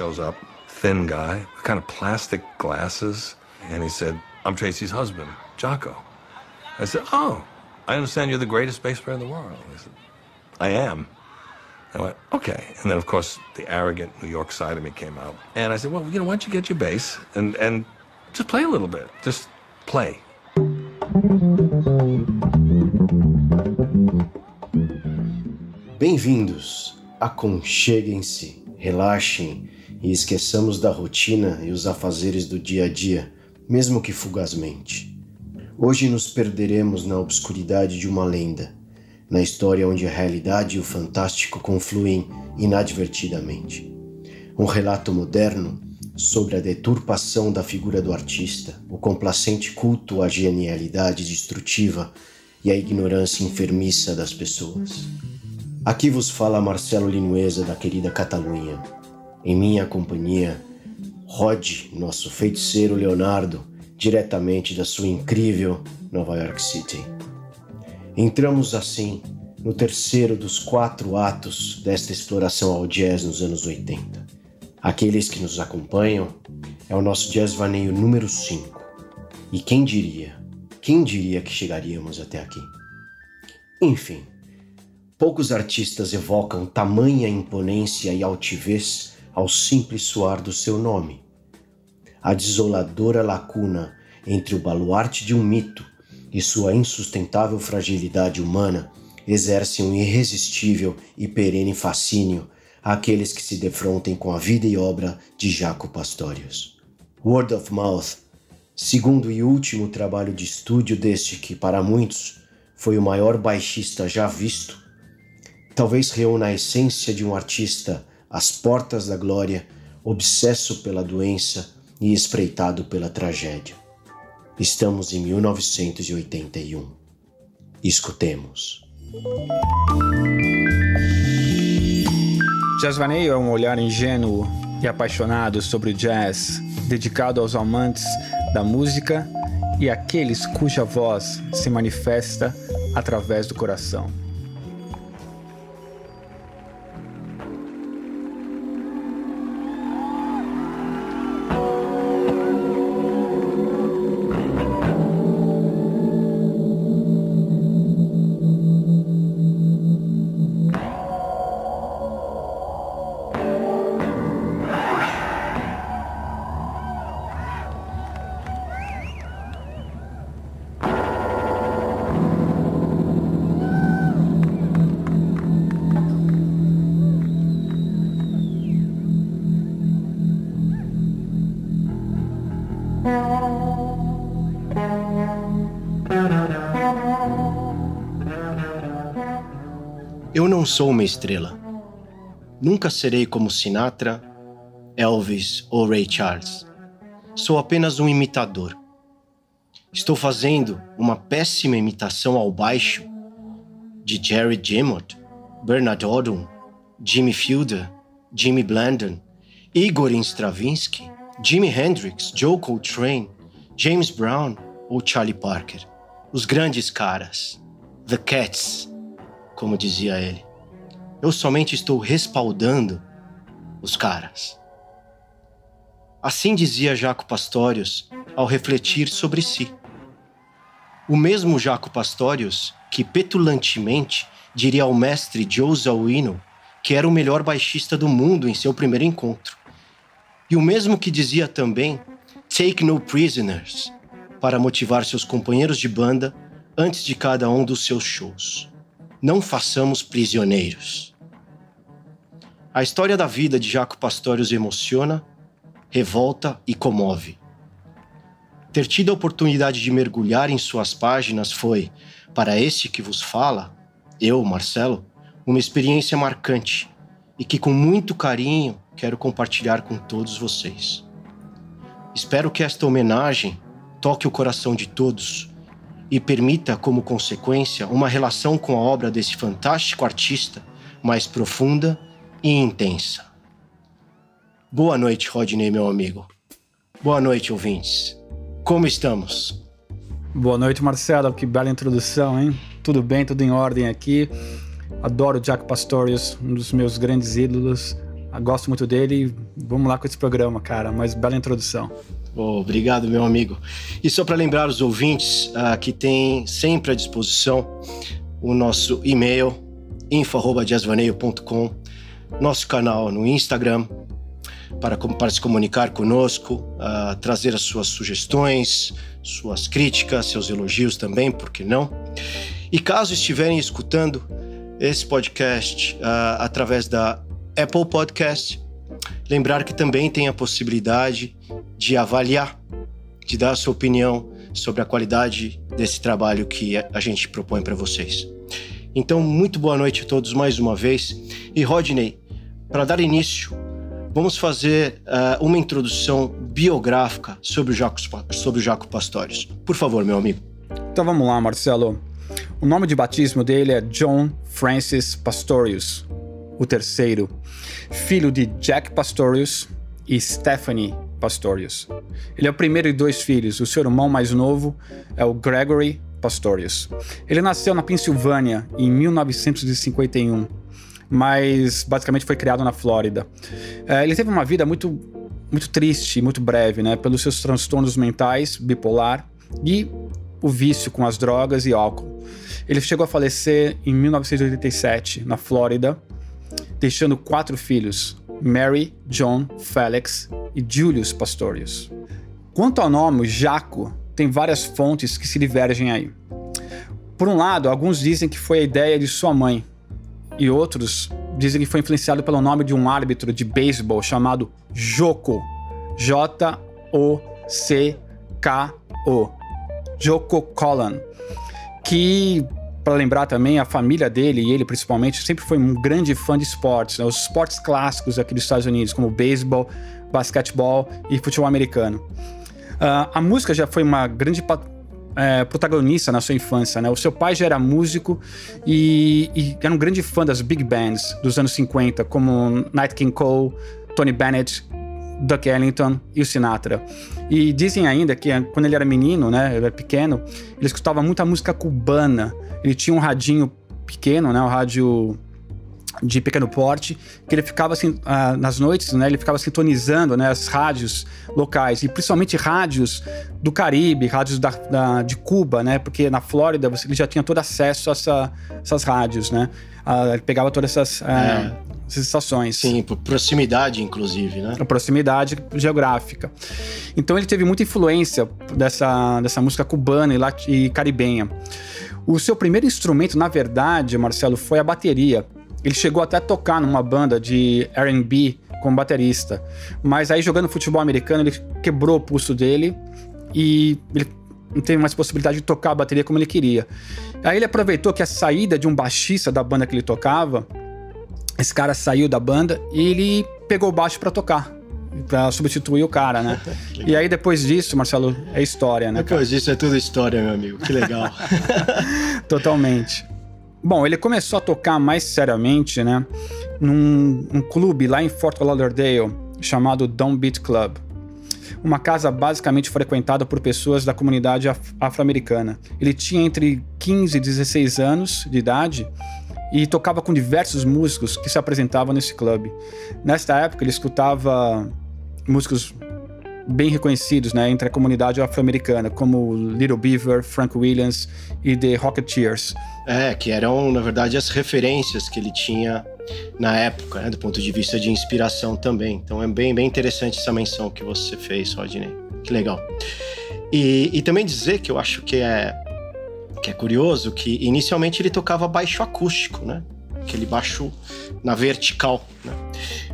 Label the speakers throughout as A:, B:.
A: shows up, thin guy, kind of plastic glasses, and he said, I'm Tracy's husband, Jocko. I said, Oh, I understand you're the greatest bass player in the world. He said, I am. I went, okay. And then, of course, the arrogant New York side of me came out. And I said, well, you know, why don't you get your bass and, and just play a little bit? Just play.
B: Bem-vindos. Aconcheguem-se, relaxem e esqueçamos da rotina e os afazeres do dia a dia, mesmo que fugazmente. Hoje nos perderemos na obscuridade de uma lenda, na história onde a realidade e o fantástico confluem inadvertidamente. Um relato moderno sobre a deturpação da figura do artista, o complacente culto à genialidade destrutiva e à ignorância enfermiça das pessoas. Aqui vos fala Marcelo Linueza da querida Catalunha. Em minha companhia, Rod, nosso feiticeiro Leonardo, diretamente da sua incrível Nova York City. Entramos assim no terceiro dos quatro atos desta exploração ao jazz nos anos 80. Aqueles que nos acompanham é o nosso jazz vaneio número 5. E quem diria, quem diria que chegaríamos até aqui? Enfim, Poucos artistas evocam tamanha imponência e altivez ao simples soar do seu nome. A desoladora lacuna entre o baluarte de um mito e sua insustentável fragilidade humana exerce um irresistível e perene fascínio àqueles que se defrontem com a vida e obra de Jaco Pastorius. Word of Mouth, segundo e último trabalho de estúdio deste que, para muitos, foi o maior baixista já visto, talvez reúna a essência de um artista às portas da glória, obsesso pela doença e espreitado pela tragédia. Estamos em 1981. Escutemos.
C: Jazz Vaneio é um olhar ingênuo e apaixonado sobre o jazz, dedicado aos amantes da música e àqueles cuja voz se manifesta através do coração.
B: Não sou uma estrela. Nunca serei como Sinatra, Elvis ou Ray Charles. Sou apenas um imitador. Estou fazendo uma péssima imitação ao baixo de Jerry Dimmock, Bernard Odom, Jimmy Fielder, Jimmy Blandon, Igor Stravinsky, Jimi Hendrix, Joe Coltrane, James Brown ou Charlie Parker. Os grandes caras. The Cats como dizia ele. Eu somente estou respaldando os caras. Assim dizia Jaco Pastorius ao refletir sobre si. O mesmo Jaco Pastorius que petulantemente diria ao mestre Joe Zawinul que era o melhor baixista do mundo em seu primeiro encontro. E o mesmo que dizia também Take no prisoners para motivar seus companheiros de banda antes de cada um dos seus shows não façamos prisioneiros. A história da vida de Jaco Pastorius emociona, revolta e comove. Ter tido a oportunidade de mergulhar em suas páginas foi, para este que vos fala, eu, Marcelo, uma experiência marcante e que com muito carinho quero compartilhar com todos vocês. Espero que esta homenagem toque o coração de todos e permita, como consequência, uma relação com a obra desse fantástico artista mais profunda e intensa. Boa noite, Rodney, meu amigo. Boa noite, ouvintes. Como estamos?
C: Boa noite, Marcelo. Que bela introdução, hein? Tudo bem, tudo em ordem aqui. Adoro Jack Pastorius, um dos meus grandes ídolos, Gosto muito dele. Vamos lá com esse programa, cara. Mas bela introdução.
B: Oh, obrigado, meu amigo. E só para lembrar os ouvintes uh, que tem sempre à disposição o nosso e-mail info@jazzvaneio.com, nosso canal no Instagram para, para se comunicar conosco, uh, trazer as suas sugestões, suas críticas, seus elogios também, por que não? E caso estiverem escutando esse podcast uh, através da Apple Podcast, lembrar que também tem a possibilidade de avaliar, de dar a sua opinião sobre a qualidade desse trabalho que a gente propõe para vocês. Então, muito boa noite a todos mais uma vez. E Rodney, para dar início, vamos fazer uh, uma introdução biográfica sobre o Jaco, sobre o Jaco Pastorius. Por favor, meu amigo.
C: Então vamos lá, Marcelo. O nome de batismo dele é John Francis Pastorius, o terceiro, filho de Jack Pastorius e Stephanie Pastorius. Ele é o primeiro de dois filhos. O seu irmão mais novo é o Gregory Pastorius. Ele nasceu na Pensilvânia em 1951, mas basicamente foi criado na Flórida. É, ele teve uma vida muito, muito triste, muito breve, né? Pelos seus transtornos mentais, bipolar e o vício com as drogas e álcool. Ele chegou a falecer em 1987 na Flórida, deixando quatro filhos: Mary, John, Felix e Julius Pastorius. Quanto ao nome Jaco, tem várias fontes que se divergem aí. Por um lado, alguns dizem que foi a ideia de sua mãe, e outros dizem que foi influenciado pelo nome de um árbitro de beisebol chamado Joko, J-O-C-K-O, Joko Collan, que para lembrar também, a família dele e ele principalmente sempre foi um grande fã de esportes, né? os esportes clássicos aqui dos Estados Unidos, como beisebol, basquetebol e futebol americano. Uh, a música já foi uma grande é, protagonista na sua infância, né? O seu pai já era músico e, e, era um grande fã das big bands dos anos 50, como Nat King Cole, Tony Bennett, Duck Ellington e o Sinatra. E dizem ainda que quando ele era menino, né, ele era pequeno, ele escutava muita música cubana. Ele tinha um radinho pequeno, né, um rádio de pequeno porte, que ele ficava assim, uh, nas noites, né, ele ficava sintonizando, né, as rádios locais, e principalmente rádios do Caribe, rádios da, da de Cuba, né, porque na Flórida ele já tinha todo acesso a essa, essas rádios, né, uh, ele pegava todas essas, uh, é.
B: Sim, por proximidade, inclusive, né.
C: A proximidade geográfica. Então ele teve muita influência dessa, dessa música cubana e, e caribenha. O seu primeiro instrumento, na verdade, Marcelo, foi a bateria. Ele chegou até a tocar numa banda de R&B como baterista, mas aí jogando futebol americano ele quebrou o pulso dele e ele não teve mais possibilidade de tocar a bateria como ele queria. Aí ele aproveitou que a saída de um baixista da banda que ele tocava, esse cara saiu da banda e ele pegou o baixo para tocar para substituir o cara, né? e aí depois disso, Marcelo, é história, né?
B: Depois disso é tudo história, meu amigo. Que legal.
C: Totalmente. Bom, ele começou a tocar mais seriamente, né, num um clube lá em Fort Lauderdale chamado Downbeat Club. Uma casa basicamente frequentada por pessoas da comunidade afro-americana. Ele tinha entre 15 e 16 anos de idade e tocava com diversos músicos que se apresentavam nesse clube. Nesta época, ele escutava músicos bem reconhecidos né, entre a comunidade afro-americana, como Little Beaver, Frank Williams e The Rocketeers.
B: É, que eram, na verdade, as referências que ele tinha na época, né, do ponto de vista de inspiração também. Então é bem, bem interessante essa menção que você fez, Rodney. Que legal. E, e também dizer que eu acho que é, que é curioso que inicialmente ele tocava baixo acústico, né? Aquele baixo na vertical, né?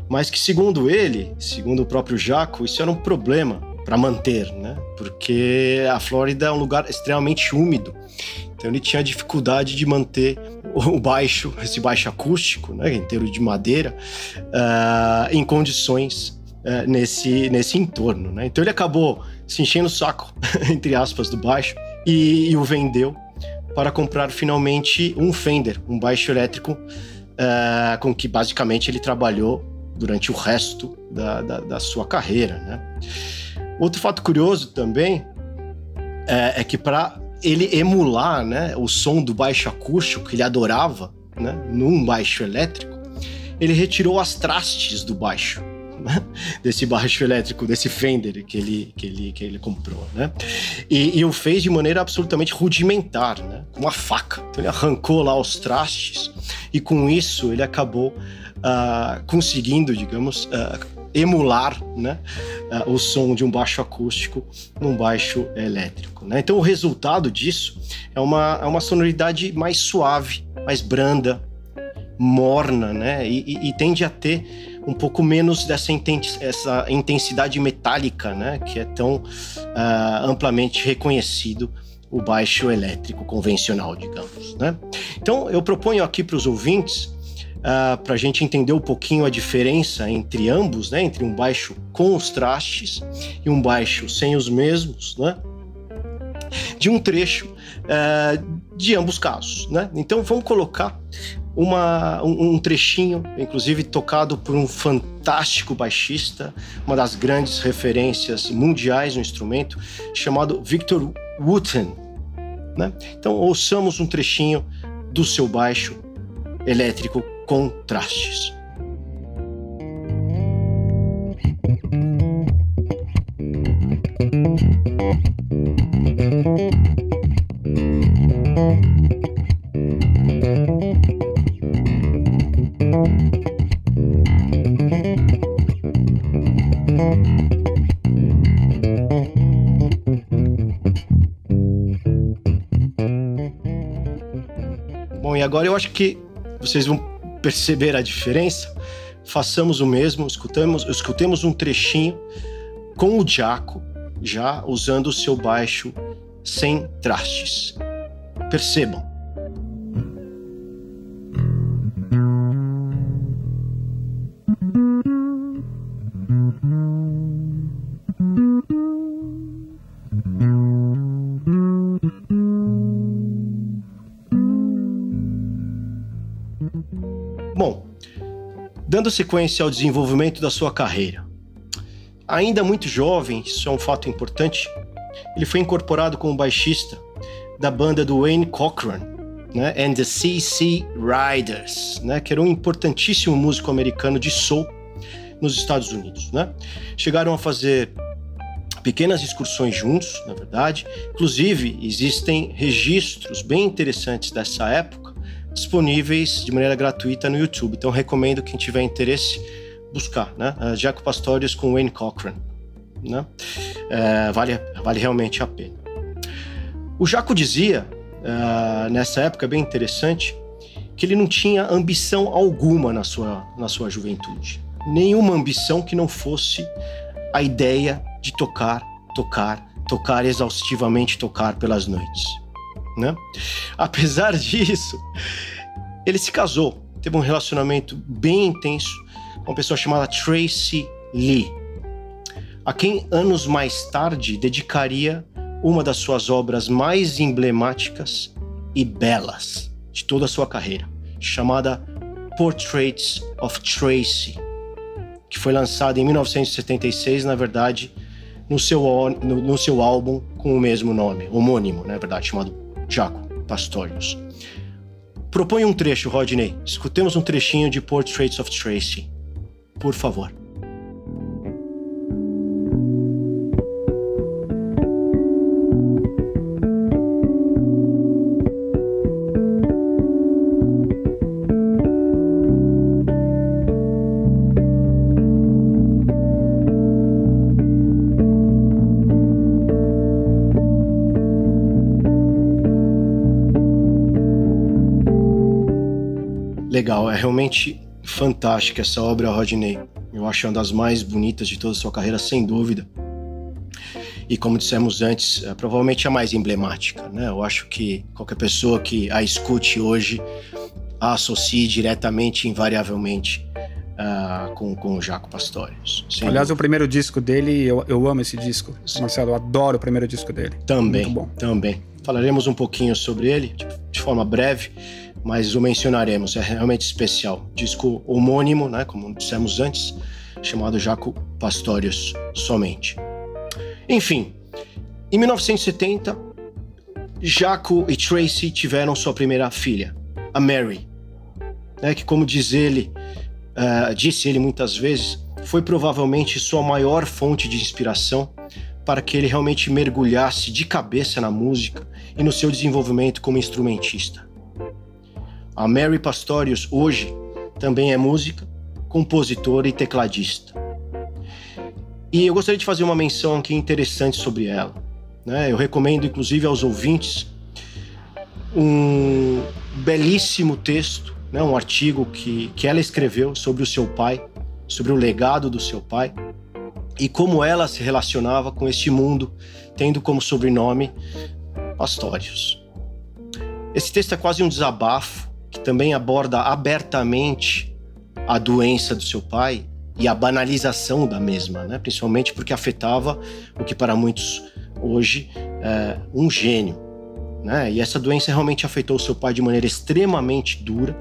B: mas que segundo ele, segundo o próprio Jaco, isso era um problema para manter, né? Porque a Flórida é um lugar extremamente úmido. Então ele tinha dificuldade de manter o baixo, esse baixo acústico, né, inteiro de madeira, uh, em condições uh, nesse, nesse entorno. Né? Então ele acabou se enchendo o saco, entre aspas, do baixo e, e, o vendeu para comprar finalmente um Fender, um baixo elétrico, uh, com que basicamente ele trabalhou durante o resto da, da, da sua carreira. Né? Outro fato curioso também é, é que para ele emular né, o som do baixo acústico que ele adorava né, num baixo elétrico, ele retirou as trastes do baixo. Desse baixo elétrico, desse Fender que ele, que ele, que ele comprou, né? E, e o fez de maneira absolutamente rudimentar, né? Com uma faca. Então ele arrancou lá os trastes e com isso ele acabou uh, conseguindo, digamos, uh, emular né, uh, o som de um baixo acústico num baixo elétrico. Né? Então, o resultado disso é uma, é uma sonoridade mais suave, mais branda, morna, né? E, e, e tende a ter um pouco menos dessa essa intensidade metálica, né? Que é tão uh, amplamente reconhecido o baixo elétrico convencional, digamos, né? Então, eu proponho aqui para os ouvintes uh, ah, para a gente entender um pouquinho a diferença entre ambos, né? Entre um baixo com os trastes e um baixo sem os mesmos, né? De um trecho uh, de ambos casos, né? Então vamos colocar uma, um, um, trechinho, inclusive tocado por um fantástico baixista, uma das grandes referências mundiais no instrumento, chamado Victor Wooten. Né? Então ouçamos um trechinho do seu baixo elétrico contrastes. Bom, e agora eu acho que vocês vão perceber a diferença, façamos o mesmo, escutamos, escutemos um trechinho com o Jaco, já usando o seu baixo sem trastes. Percebam. Dando sequência ao desenvolvimento da sua carreira. Ainda muito jovem, isso é um fato importante, ele foi incorporado como baixista da banda do Wayne Cochran, né, and the CC Riders, né, que era um importantíssimo músico americano de soul nos Estados Unidos. Né? Chegaram a fazer pequenas excursões juntos, na verdade. Inclusive, existem registros bem interessantes dessa época disponíveis de maneira gratuita no YouTube. Então recomendo quem tiver interesse buscar, né? Uh, Jaco Pastorius com Wayne Cochran, né? Uh, vale, vale realmente a pena. O Jaco dizia uh, nessa época bem interessante que ele não tinha ambição alguma na sua na sua juventude, nenhuma ambição que não fosse a ideia de tocar, tocar, tocar exaustivamente, tocar pelas noites né? Apesar disso, ele se casou, teve um relacionamento bem intenso com uma pessoa chamada Tracy Lee, a quem anos mais tarde dedicaria uma das suas obras mais emblemáticas e belas de toda a sua carreira, chamada Portraits of Tracy, que foi lançada em 1976, na verdade, no seu, no, no seu álbum com o mesmo nome, homônimo, na verdade, chamado Jaco Pastorius. Propõe um trecho, Rodney. Escutemos um trechinho de Portraits of Tracy. Por favor. Legal, é realmente fantástica essa obra, Rodney. Eu acho uma das mais bonitas de toda a sua carreira, sem dúvida. E como dissemos antes, é provavelmente a mais emblemática, né? Eu acho que qualquer pessoa que a escute hoje a associe diretamente, invariavelmente, uh, com, com o Jaco Pastorius.
C: Aliás, dúvida. o primeiro disco dele, eu, eu amo esse disco. Marcelo, eu adoro o primeiro disco dele.
B: Também, também. Falaremos um pouquinho sobre ele, de, de forma breve mas o mencionaremos, é realmente especial. Disco homônimo, né, como dissemos antes, chamado Jaco Pastorius somente. Enfim, em 1970, Jaco e Tracy tiveram sua primeira filha, a Mary, né, que como diz ele, uh, disse ele muitas vezes, foi provavelmente sua maior fonte de inspiração para que ele realmente mergulhasse de cabeça na música e no seu desenvolvimento como instrumentista. A Mary Pastorius hoje também é música, compositora e tecladista. E eu gostaria de fazer uma menção aqui interessante sobre ela. Né? Eu recomendo, inclusive, aos ouvintes um belíssimo texto, né? um artigo que, que ela escreveu sobre o seu pai, sobre o legado do seu pai e como ela se relacionava com este mundo, tendo como sobrenome Pastórios. Esse texto é quase um desabafo que também aborda abertamente a doença do seu pai e a banalização da mesma, né? principalmente porque afetava o que para muitos hoje é um gênio. Né? E essa doença realmente afetou o seu pai de maneira extremamente dura.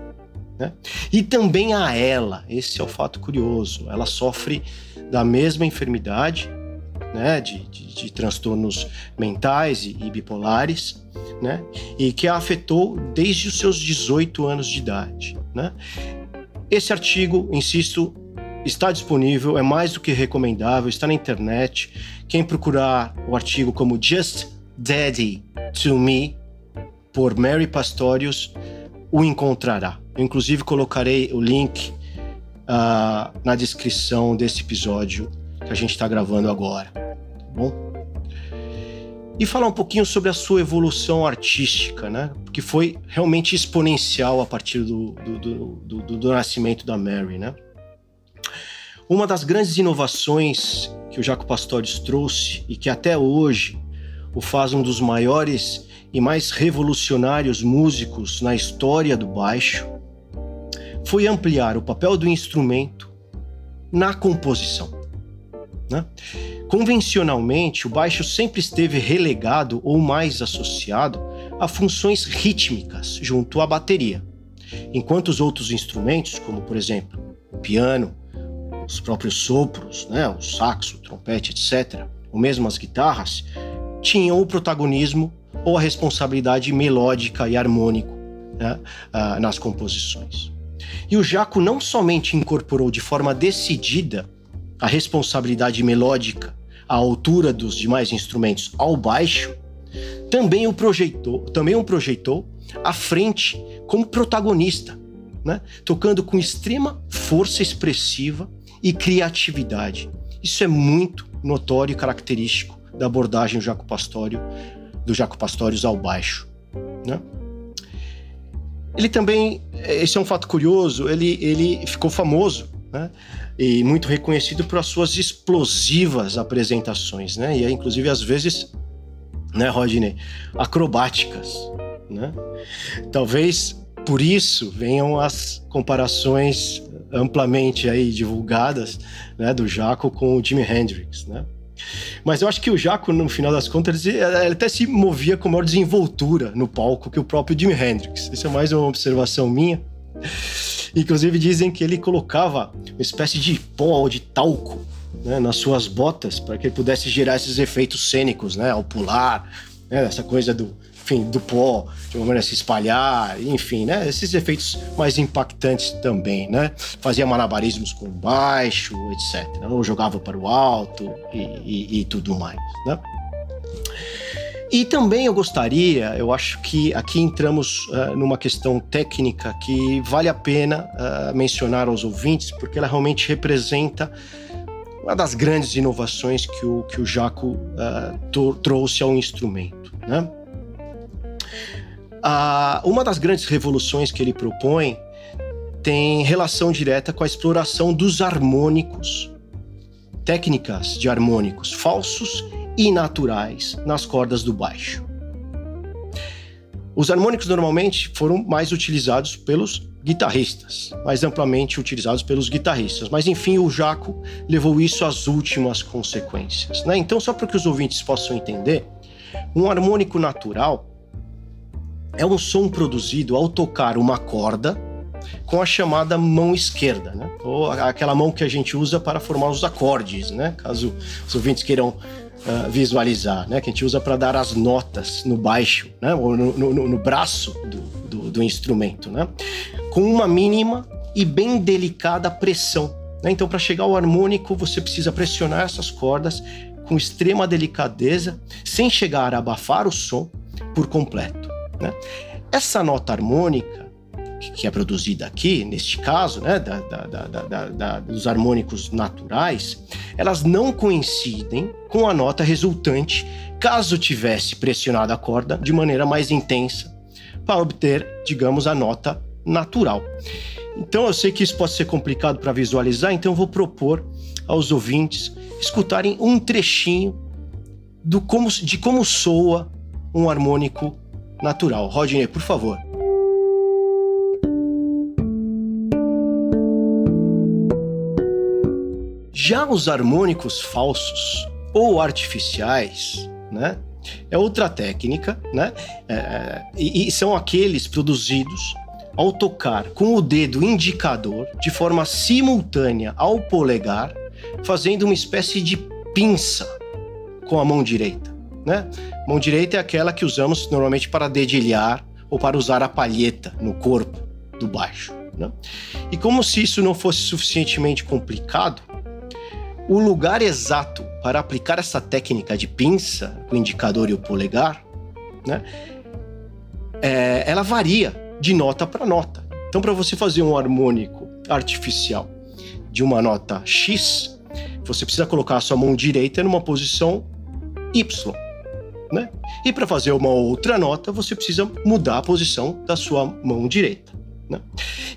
B: Né? E também a ela, esse é o fato curioso, ela sofre da mesma enfermidade, né, de, de, de transtornos mentais e, e, bipolares, né, e que a afetou desde os seus 18 anos de idade. Né. Esse artigo, insisto, está disponível, é mais do que recomendável, está na internet. Quem procurar o artigo como Just Daddy to Me, por Mary Pastorius, o encontrará. Eu, inclusive, colocarei o link uh, na descrição desse episódio que a gente está gravando agora. Bom? E falar um pouquinho sobre a sua evolução artística, né? Que foi realmente exponencial a partir do, do, do, do, nascimento da Mary, né? Uma das grandes inovações que o Jaco Pastorius trouxe e que até hoje o faz um dos maiores e mais revolucionários músicos na história do baixo foi ampliar o papel do instrumento na composição. Né? Convencionalmente, o baixo sempre esteve relegado ou mais associado a funções rítmicas junto à bateria, enquanto os outros instrumentos, como por exemplo o piano, os próprios sopros, né, o saxo, o trompete, etc., ou mesmo as guitarras, tinham o protagonismo ou a responsabilidade melódica e harmônico né, ah, nas composições. E o Jaco não somente incorporou de forma decidida a responsabilidade melódica à altura dos demais instrumentos ao baixo, também o projetou, também o projetou à frente como protagonista, né? tocando com extrema força expressiva e criatividade. Isso é muito notório e característico da abordagem do Jaco Pastório, do Jaco ao baixo. Né? Ele também, esse é um fato curioso, ele, ele ficou famoso, né? E muito reconhecido por suas explosivas apresentações, né? E inclusive às vezes, né, Rodney, acrobáticas, né? Talvez por isso venham as comparações amplamente aí divulgadas, né, do Jaco com o Jimi Hendrix, né? Mas eu acho que o Jaco, no final das contas, ele, ele até se movia com maior desenvoltura no palco que o próprio Jimi Hendrix. Isso é mais uma observação minha. Inclusive dizem que ele colocava uma espécie de pó ou de talco né, nas suas botas para que ele pudesse gerar esses efeitos cênicos, né, ao pular, né, essa coisa do enfim, do pó, de uma maneira se espalhar, enfim, né? Esses efeitos mais impactantes também, né? Fazia malabarismos com baixo, etc. Ou jogava para o alto e, e, e tudo mais, né? E também eu gostaria, eu acho que aqui entramos uh, numa questão técnica que vale a pena uh, mencionar aos ouvintes, porque ela realmente representa uma das grandes inovações que o, que o Jaco uh, trouxe ao instrumento. Né? Uma das grandes revoluções que ele propõe tem relação direta com a exploração dos harmônicos, técnicas de harmônicos falsos e naturais nas cordas do baixo. Os harmônicos normalmente foram mais utilizados pelos guitarristas, mais amplamente utilizados pelos guitarristas. Mas enfim, o Jaco levou isso às últimas consequências. Né? Então, só para que os ouvintes possam entender, um harmônico natural é um som produzido ao tocar uma corda com a chamada mão esquerda, né? ou aquela mão que a gente usa para formar os acordes, né? caso os ouvintes queiram uh, visualizar, né? que a gente usa para dar as notas no baixo, né? ou no, no, no braço do, do, do, instrumento, né? com uma mínima e bem delicada pressão. Né? Então, para chegar ao harmônico, você precisa pressionar essas cordas com extrema delicadeza, sem chegar a abafar o som por completo. Né? Essa nota harmônica que é produzida aqui, neste caso, né, da, da, da, dos harmônicos naturais, elas não coincidem com a nota resultante caso tivesse pressionado a corda de maneira mais intensa para obter, digamos, a nota natural. Então eu sei que isso pode ser complicado para visualizar, então eu vou propor aos ouvintes escutarem um trechinho do como, de como soa um harmônico natural. Rodney, por favor. Já os harmônicos falsos ou artificiais, né? É outra técnica, né? É, é e, e são aqueles produzidos ao tocar com o dedo indicador de forma simultânea ao polegar, fazendo uma espécie de pinça com a mão direita. Né? Mão direita é aquela que usamos normalmente para dedilhar ou para usar a palheta no corpo do baixo. Né? E como se isso não fosse suficientemente complicado, o lugar exato para aplicar essa técnica de pinça, o indicador e o polegar, né, é, ela varia de nota para nota. Então, para você fazer um harmônico artificial de uma nota X, você precisa colocar a sua mão direita numa posição Y. Né? E para fazer uma outra nota, você precisa mudar a posição da sua mão direita. Né?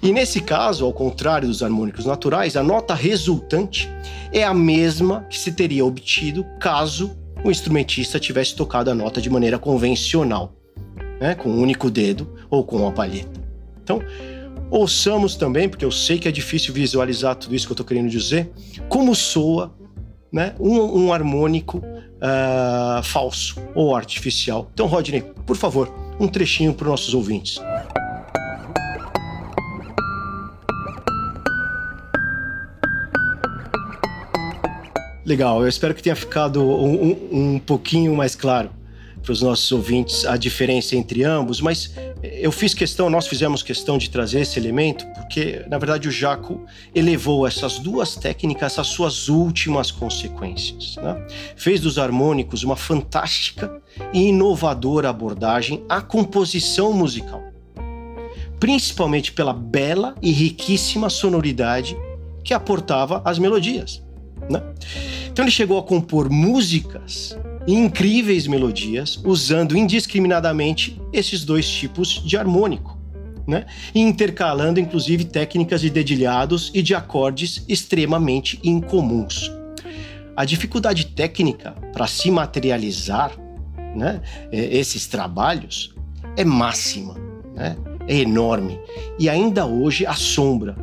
B: E nesse caso, ao contrário dos harmônicos naturais, a nota resultante é a mesma que se teria obtido caso o instrumentista tivesse tocado a nota de maneira convencional né, com um único dedo ou com uma palheta. Então, ouçamos também, porque eu sei que é difícil visualizar tudo isso que eu estou querendo dizer, como soa né, um, um harmônico uh, falso ou artificial. Então, Rodney, por favor, um trechinho para os nossos ouvintes. Legal, eu espero que tenha ficado um, um, um pouquinho mais claro para os nossos ouvintes a diferença entre ambos, mas eu fiz questão, nós fizemos questão de trazer esse elemento, porque na verdade o Jaco elevou essas duas técnicas às suas últimas consequências. Né? Fez dos harmônicos uma fantástica e inovadora abordagem à composição musical, principalmente pela bela e riquíssima sonoridade que aportava às melodias. Né? Então ele chegou a compor músicas incríveis melodias, usando indiscriminadamente esses dois tipos de harmônico. Né? E intercalando inclusive técnicas de dedilhados e de acordes extremamente incomuns. A dificuldade técnica para se materializar né, é, esses trabalhos é máxima, né, é enorme e ainda hoje assombra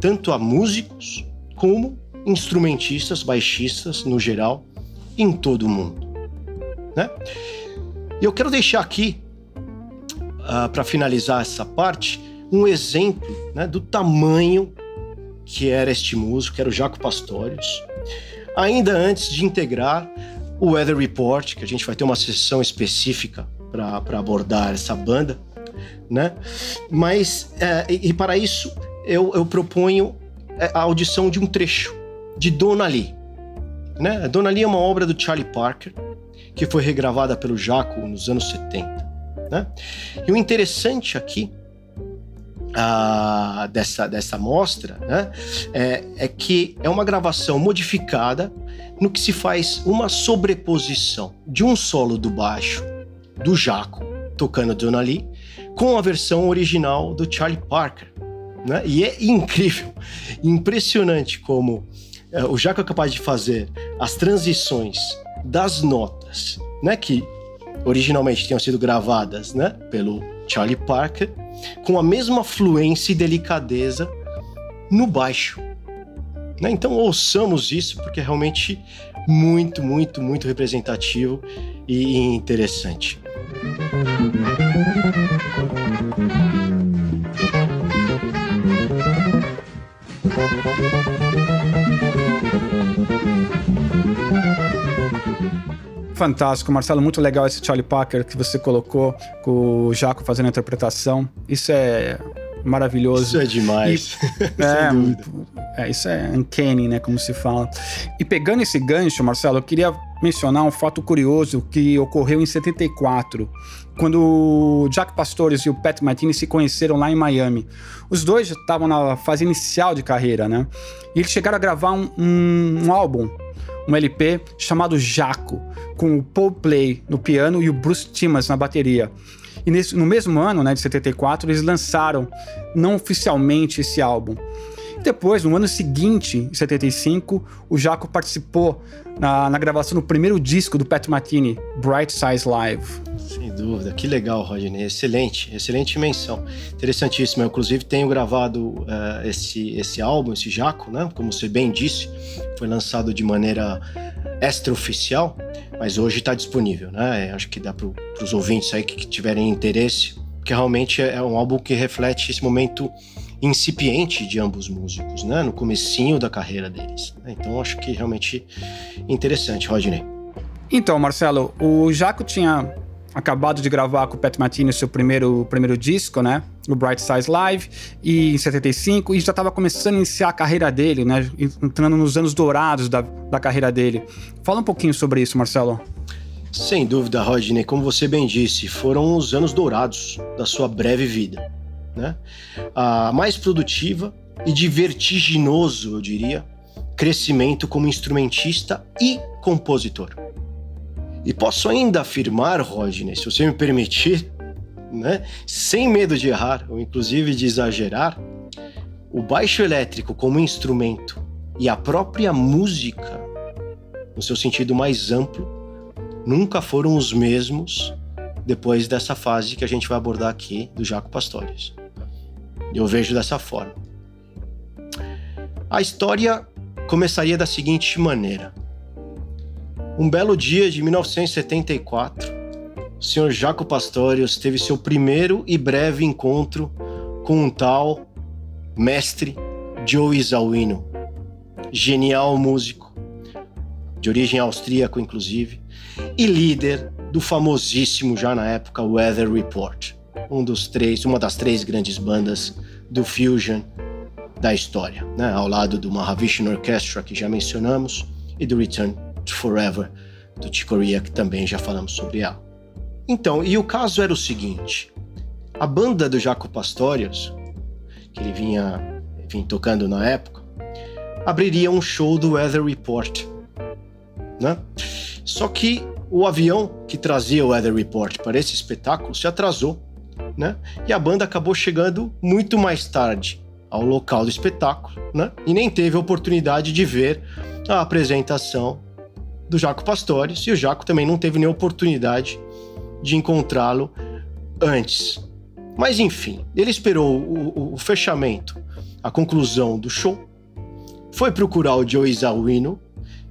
B: tanto a músicos como instrumentistas, baixistas no geral, em todo o mundo. Né? E eu quero deixar aqui, uh, ah, para finalizar essa parte, um exemplo né, do tamanho que era este músico, que era o Jaco Pastorius, ainda antes de integrar o Weather Report, que a gente vai ter uma sessão específica para abordar essa banda, né? Mas, é, e, e, para isso, eu, eu proponho é, a audição de um trecho de Dona Lee. Né? Dona Lee é uma obra do Charlie Parker, que foi regravada pelo Jaco nos anos 70. Né? E o interessante aqui ah, dessa, dessa mostra né, é, é que é uma gravação modificada no que se faz uma sobreposição de um solo do baixo do Jaco tocando Dona Lee com a versão original do Charlie Parker. Né? E é incrível, impressionante como o Jaco é capaz de fazer as transições das notas, né, que originalmente tinham sido gravadas, né, pelo Charlie Parker, com a mesma fluência e delicadeza no baixo. Né? Então ouçamos isso porque é realmente muito, muito, muito representativo e interessante.
C: Fantástico, Marcelo, muito legal esse Charlie Parker que você colocou com o Jaco fazendo a interpretação. Isso é maravilhoso.
B: Isso é demais.
C: E, é, é, isso é uncanny, né? Como se fala. E pegando esse gancho, Marcelo, eu queria mencionar um fato curioso que ocorreu em 74, quando o Jack Pastores e o Pat Martini se conheceram lá em Miami. Os dois estavam na fase inicial de carreira, né? E eles chegaram a gravar um, um, um álbum, um LP chamado Jaco, com o Paul Play no piano e o Bruce Timmons na bateria. E nesse, no mesmo ano, né, de 74, eles lançaram não oficialmente esse álbum. Depois, no ano seguinte, em 75, o Jaco participou na, na, gravação do primeiro disco do Pat Martini, Bright Size Live.
B: Dúvida, que legal, Rodney. Excelente, excelente menção. Interessantíssimo. Eu, inclusive, tenho gravado uh, esse, esse álbum, esse Jaco, né? Como você bem disse, foi lançado de maneira extraoficial, mas hoje está disponível, né? Acho que dá para os ouvintes aí que tiverem interesse, porque realmente é um álbum que reflete esse momento incipiente de ambos músicos, né? No comecinho da carreira deles. Né? Então acho que realmente interessante, Rodney.
C: Então, Marcelo, o Jaco tinha acabado de gravar com o Pat Martini seu primeiro, primeiro disco, né? No Bright Size Live, e em 75, e já estava começando a iniciar a carreira dele, né? Entrando nos anos dourados da, da carreira dele. Fala um pouquinho sobre isso, Marcelo.
B: Sem dúvida, Rodney. Como você bem disse, foram os anos dourados da sua breve vida. Né? A mais produtiva e de vertiginoso, eu diria, crescimento como instrumentista e compositor. E posso ainda afirmar, Rodney, se você me permitir, né, sem medo de errar ou inclusive de exagerar, o baixo elétrico como instrumento e a própria música, no seu sentido mais amplo, nunca foram os mesmos depois dessa fase que a gente vai abordar aqui do Jaco Pastores. Eu vejo dessa forma. A história começaria da seguinte maneira. Um belo dia de 1974, o Sr. Jaco Pastorius teve seu primeiro e breve encontro com um tal mestre Joey Zawino, genial músico, de origem austríaco inclusive, e líder do famosíssimo já na época Weather Report, um dos três, uma das três grandes bandas do fusion da história, né? ao lado do Mahavishnu Orchestra que já mencionamos e do Return Forever, do Chick Corea, que também já falamos sobre ela. Então, e o caso era o seguinte: a banda do Jaco Pastorius, que ele vinha, enfim, tocando na época, abriria um show do Weather Report, né? Só que o avião que trazia o Weather Report para esse espetáculo se atrasou, né? E a banda acabou chegando muito mais tarde ao local do espetáculo, né? E nem teve a oportunidade de ver a apresentação do Jaco Pastores e o Jaco também não teve nem oportunidade de encontrá-lo antes. Mas enfim, ele esperou o, o, fechamento, a conclusão do show, foi procurar o Joey Zawino,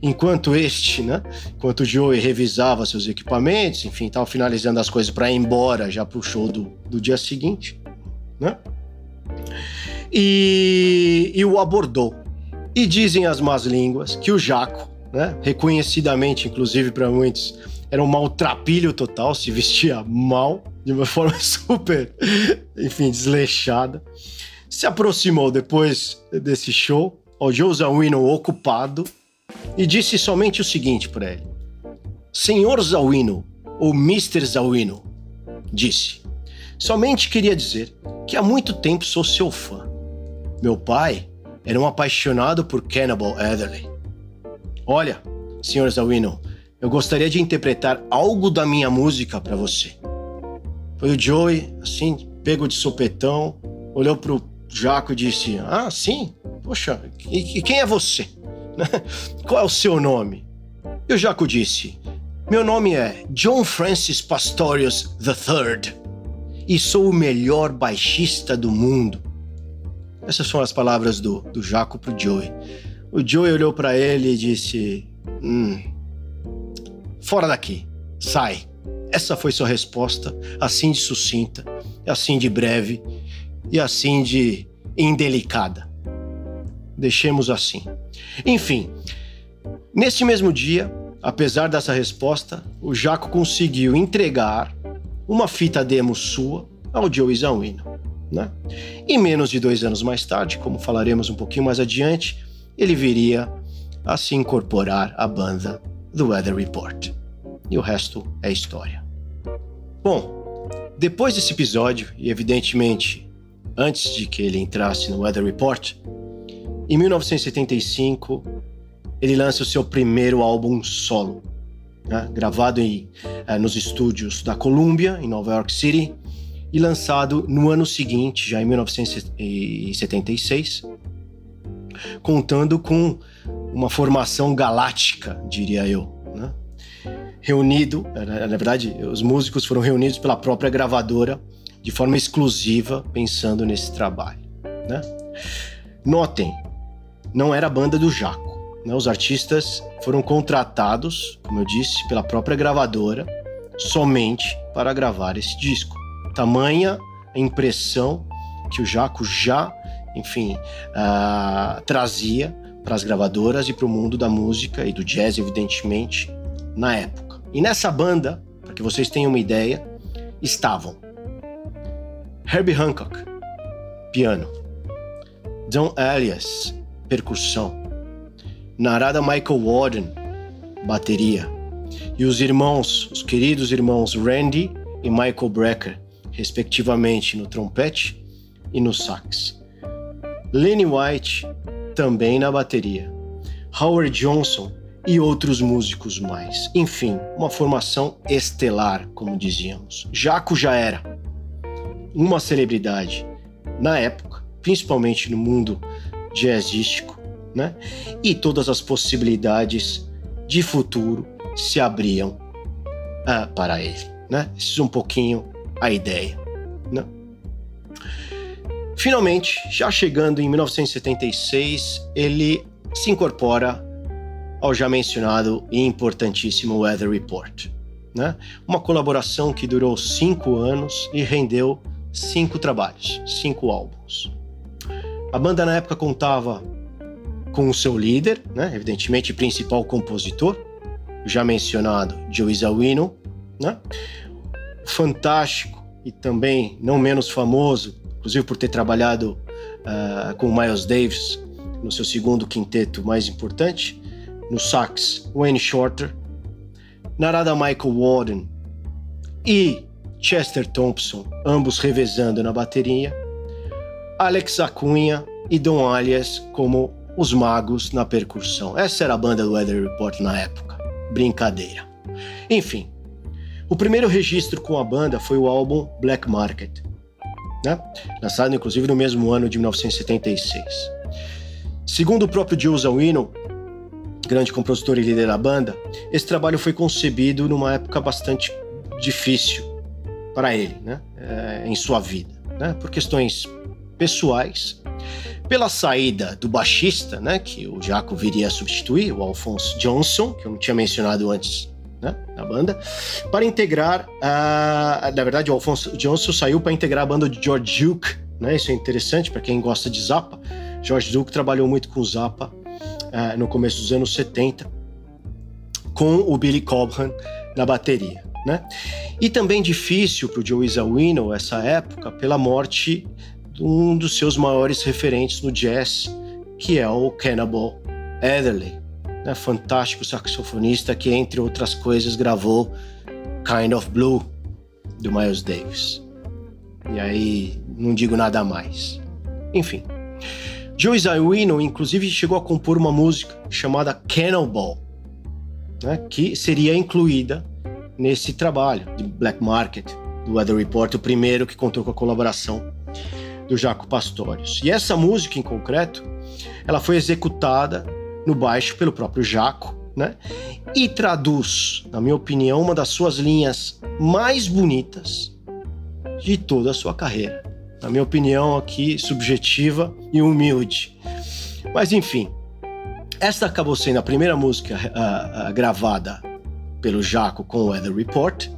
B: enquanto este, né, enquanto o Joey revisava seus equipamentos, enfim, estava finalizando as coisas para ir embora já para o show do, do dia seguinte, né? E, e o abordou. E dizem as más línguas que o Jaco né? reconhecidamente, inclusive para muitos, era um maltrapilho total, se vestia mal, de uma forma super, enfim, desleixada. Se aproximou depois desse show ao Joe Zawino ocupado e disse somente o seguinte para ele: Senhor Zawino, ou Mr. Zawino, disse, somente queria dizer que há muito tempo sou seu fã. Meu pai era um apaixonado por Cannibal Adderley Olha, Sr. Zawino, eu gostaria de interpretar algo da minha música para você. Foi o Joey, assim, pego de sopetão, olhou pro Jaco e disse: Ah, sim? Poxa, e, e quem é você? Qual é o seu nome? E o Jaco disse: Meu nome é John Francis Pastorius III e sou o melhor baixista do mundo. Essas são as palavras do, do Jaco pro Joey. O Joey olhou para ele e disse: Hum, fora daqui, sai. Essa foi sua resposta, assim de sucinta, assim de breve e assim de indelicada. Deixemos assim. Enfim, neste mesmo dia, apesar dessa resposta, o Jaco conseguiu entregar uma fita demo sua ao Joey Zawino. Né? E menos de dois anos mais tarde, como falaremos um pouquinho mais adiante, ele viria a se incorporar à banda do Weather Report. E o resto é história. Bom, depois desse episódio, e evidentemente antes de que ele entrasse no Weather Report, em 1975 ele lança o seu primeiro álbum solo, né, gravado em, uh, nos estúdios da Columbia, em Nova York City, e lançado no ano seguinte, já em 1976, contando com uma formação galáctica, diria eu. Né? Reunido, na verdade, os músicos foram reunidos pela própria gravadora de forma exclusiva, pensando nesse trabalho. Né? Notem, não era a banda do Jaco. Né? Os artistas foram contratados, como eu disse, pela própria gravadora, somente para gravar esse disco. Tamanha a impressão que o Jaco já, enfim, uh, trazia para as gravadoras e para o mundo da música e do jazz, evidentemente, na época. E nessa banda, para que vocês tenham uma ideia, estavam Herbie Hancock, piano, John Elias, percussão, Narada Michael Warden, bateria, e os irmãos, os queridos irmãos Randy e Michael Brecker, respectivamente no trompete e no sax. Lenny White, também na bateria. Howard Johnson e outros músicos mais. Enfim, uma formação estelar, como dizíamos. Jaco já era uma celebridade na época, principalmente no mundo jazzístico né? E todas as possibilidades de futuro se abriam uh, para ele, né? Isso é um pouquinho a ideia, né? Finalmente, já chegando em 1976, ele se incorpora ao já mencionado e importantíssimo Weather Report. Né? Uma colaboração que durou cinco anos e rendeu cinco trabalhos, cinco álbuns. A banda na época contava com o seu líder, né, evidentemente principal compositor, já mencionado Joe Zawinul, né, fantástico e também não menos famoso, inclusive por ter trabalhado uh, com Miles Davis no seu segundo quinteto mais importante, no sax Wayne Shorter, Narada Michael Warden e Chester Thompson, ambos revezando na bateria, Alex Acunha e Don Alias como os magos na percussão. Essa era a banda do Weather Report na época. Brincadeira. Enfim, o primeiro registro com a banda foi o álbum Black Market, né? lançado inclusive no mesmo ano de 1976. Segundo o próprio Joe Zawinul, grande compositor e líder da banda, esse trabalho foi concebido numa época bastante difícil para ele, né? É, em sua vida, né? por questões pessoais pela saída do baixista, né, que o Jaco viria a substituir, o Alphonse Johnson, que eu não tinha mencionado antes né, na banda, para integrar a. Na verdade, o Alphonse Johnson saiu para integrar a banda de George Duke, né, isso é interessante para quem gosta de Zappa. George Duke trabalhou muito com Zappa uh, no começo dos anos 70, com o Billy Cobham na bateria. Né? E também difícil para o Joey Zawinul essa época pela morte um dos seus maiores referentes no jazz, que é o Cannibal Adderley, né? fantástico saxofonista que, entre outras coisas, gravou Kind of Blue, do Miles Davis. E aí, não digo nada mais. Enfim, Joe Zawinul, inclusive, chegou a compor uma música chamada Cannibal, né? que seria incluída nesse trabalho de Black Market, do Weather Report, o primeiro que contou com a colaboração do Jaco Pastorius. E essa música em concreto, ela foi executada no baixo pelo próprio Jaco, né? E traduz, na minha opinião, uma das suas linhas mais bonitas de toda a sua carreira. Na minha opinião, aqui subjetiva e humilde. Mas enfim, esta acabou sendo a primeira música uh, uh, gravada pelo Jaco com o Weather Report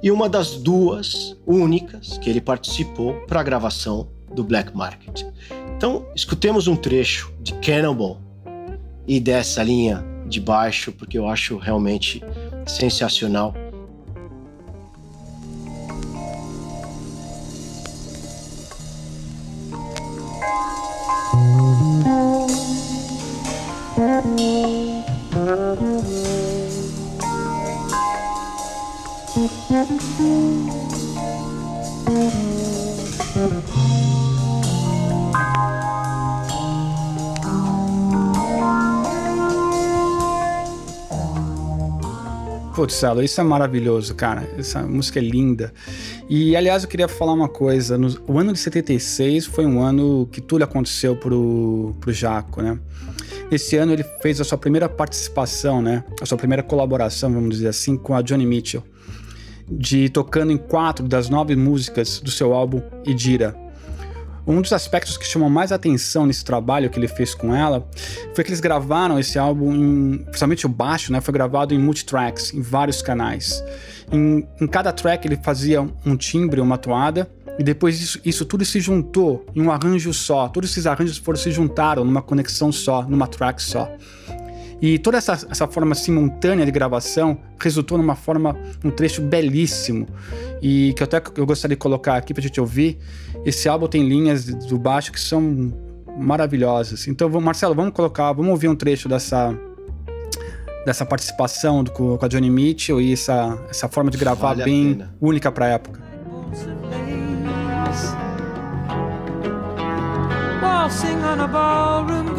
B: e uma das duas únicas que ele participou para a gravação do black market. Então, escutemos um trecho de Cannibal e dessa linha de baixo, porque eu acho realmente sensacional. Salo, isso é maravilhoso, cara. Essa música é linda. E, aliás, eu queria falar uma coisa. No, o ano de 76 foi um ano que tudo aconteceu pro, pro Jaco, né? Esse ano ele fez a sua primeira participação, né? A sua primeira colaboração, vamos dizer assim, com a Johnny Mitchell. De tocando em quatro das nove músicas do seu álbum Idira. Um dos aspectos que chamou mais atenção nesse trabalho que ele fez com ela foi que eles gravaram esse álbum, em, principalmente o baixo, né? Foi gravado em multitracks, em vários canais. Em, em cada track ele fazia um timbre, uma toada, e depois isso, isso, tudo se juntou em um arranjo só. Todos esses arranjos foram se juntaram numa conexão só, numa track só. E toda essa, essa forma simultânea de gravação resultou numa forma, um trecho belíssimo e que eu até eu gostaria de colocar aqui pra gente ouvir. Esse álbum tem linhas do baixo que são maravilhosas. Então, Marcelo, vamos colocar, vamos ouvir um trecho dessa dessa participação do, com a Johnny Mitchell e essa, essa forma de gravar vale bem única para a época. Waltzing on a ballroom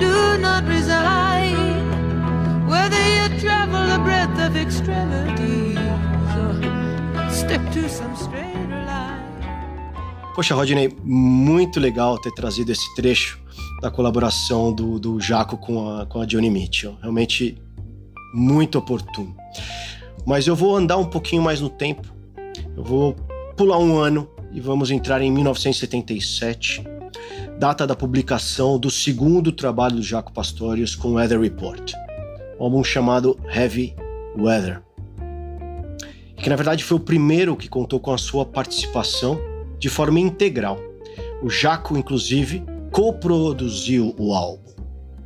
B: do not reside, whether you travel the breadth of extremities or step to some straighter line. Poxa, Rodney, muito legal ter trazido esse trecho da colaboração do, do Jaco com a, com a Johnny Mitchell. Realmente muito oportuno. Mas eu vou andar um pouquinho mais no tempo. Eu vou pular um ano e vamos entrar em 1977 data da publicação do segundo trabalho do Jaco Pastorius com Weather Report, um álbum chamado Heavy Weather, que na verdade foi o primeiro que contou com a sua participação de forma integral. O Jaco, inclusive, coproduziu o álbum,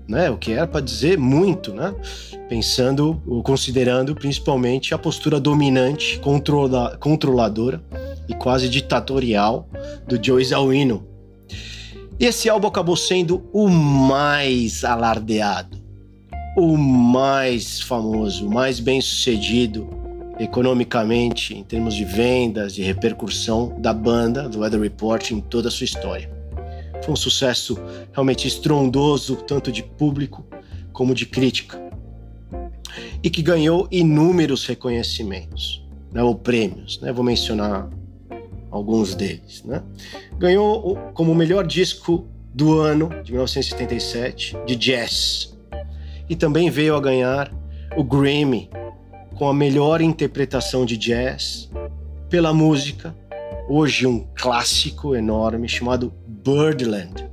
B: né? O que era para dizer muito, né? Pensando considerando principalmente a postura dominante, controla, controladora e quase ditatorial do Joe Zawinul e esse álbum acabou sendo o mais alardeado, o mais famoso, o mais bem sucedido economicamente, em termos de vendas e repercussão da banda, do Weather Report, em toda a sua história. Foi um sucesso realmente estrondoso, tanto de público como de crítica, e que ganhou inúmeros reconhecimentos, né, ou prêmios. Né? Vou mencionar alguns deles. Né? Ganhou como melhor disco do ano de 1977 de jazz e também veio a ganhar o Grammy com a melhor interpretação de jazz pela música, hoje um clássico enorme chamado Birdland.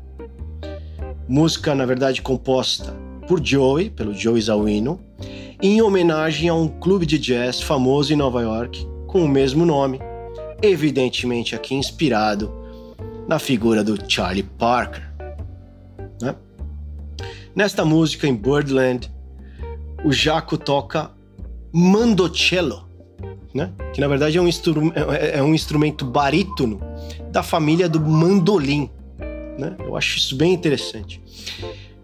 B: Música, na verdade, composta por Joey, pelo Joey Zawinul, em homenagem a um clube de jazz famoso em Nova York com o mesmo nome, evidentemente aqui inspirado na figura do Charlie Parker. Né? Nesta música, em Birdland, o Jaco toca mandocello, né? que na verdade é um, instru é, é um instrumento barítono da família do mandolim. Né? Eu acho isso bem interessante.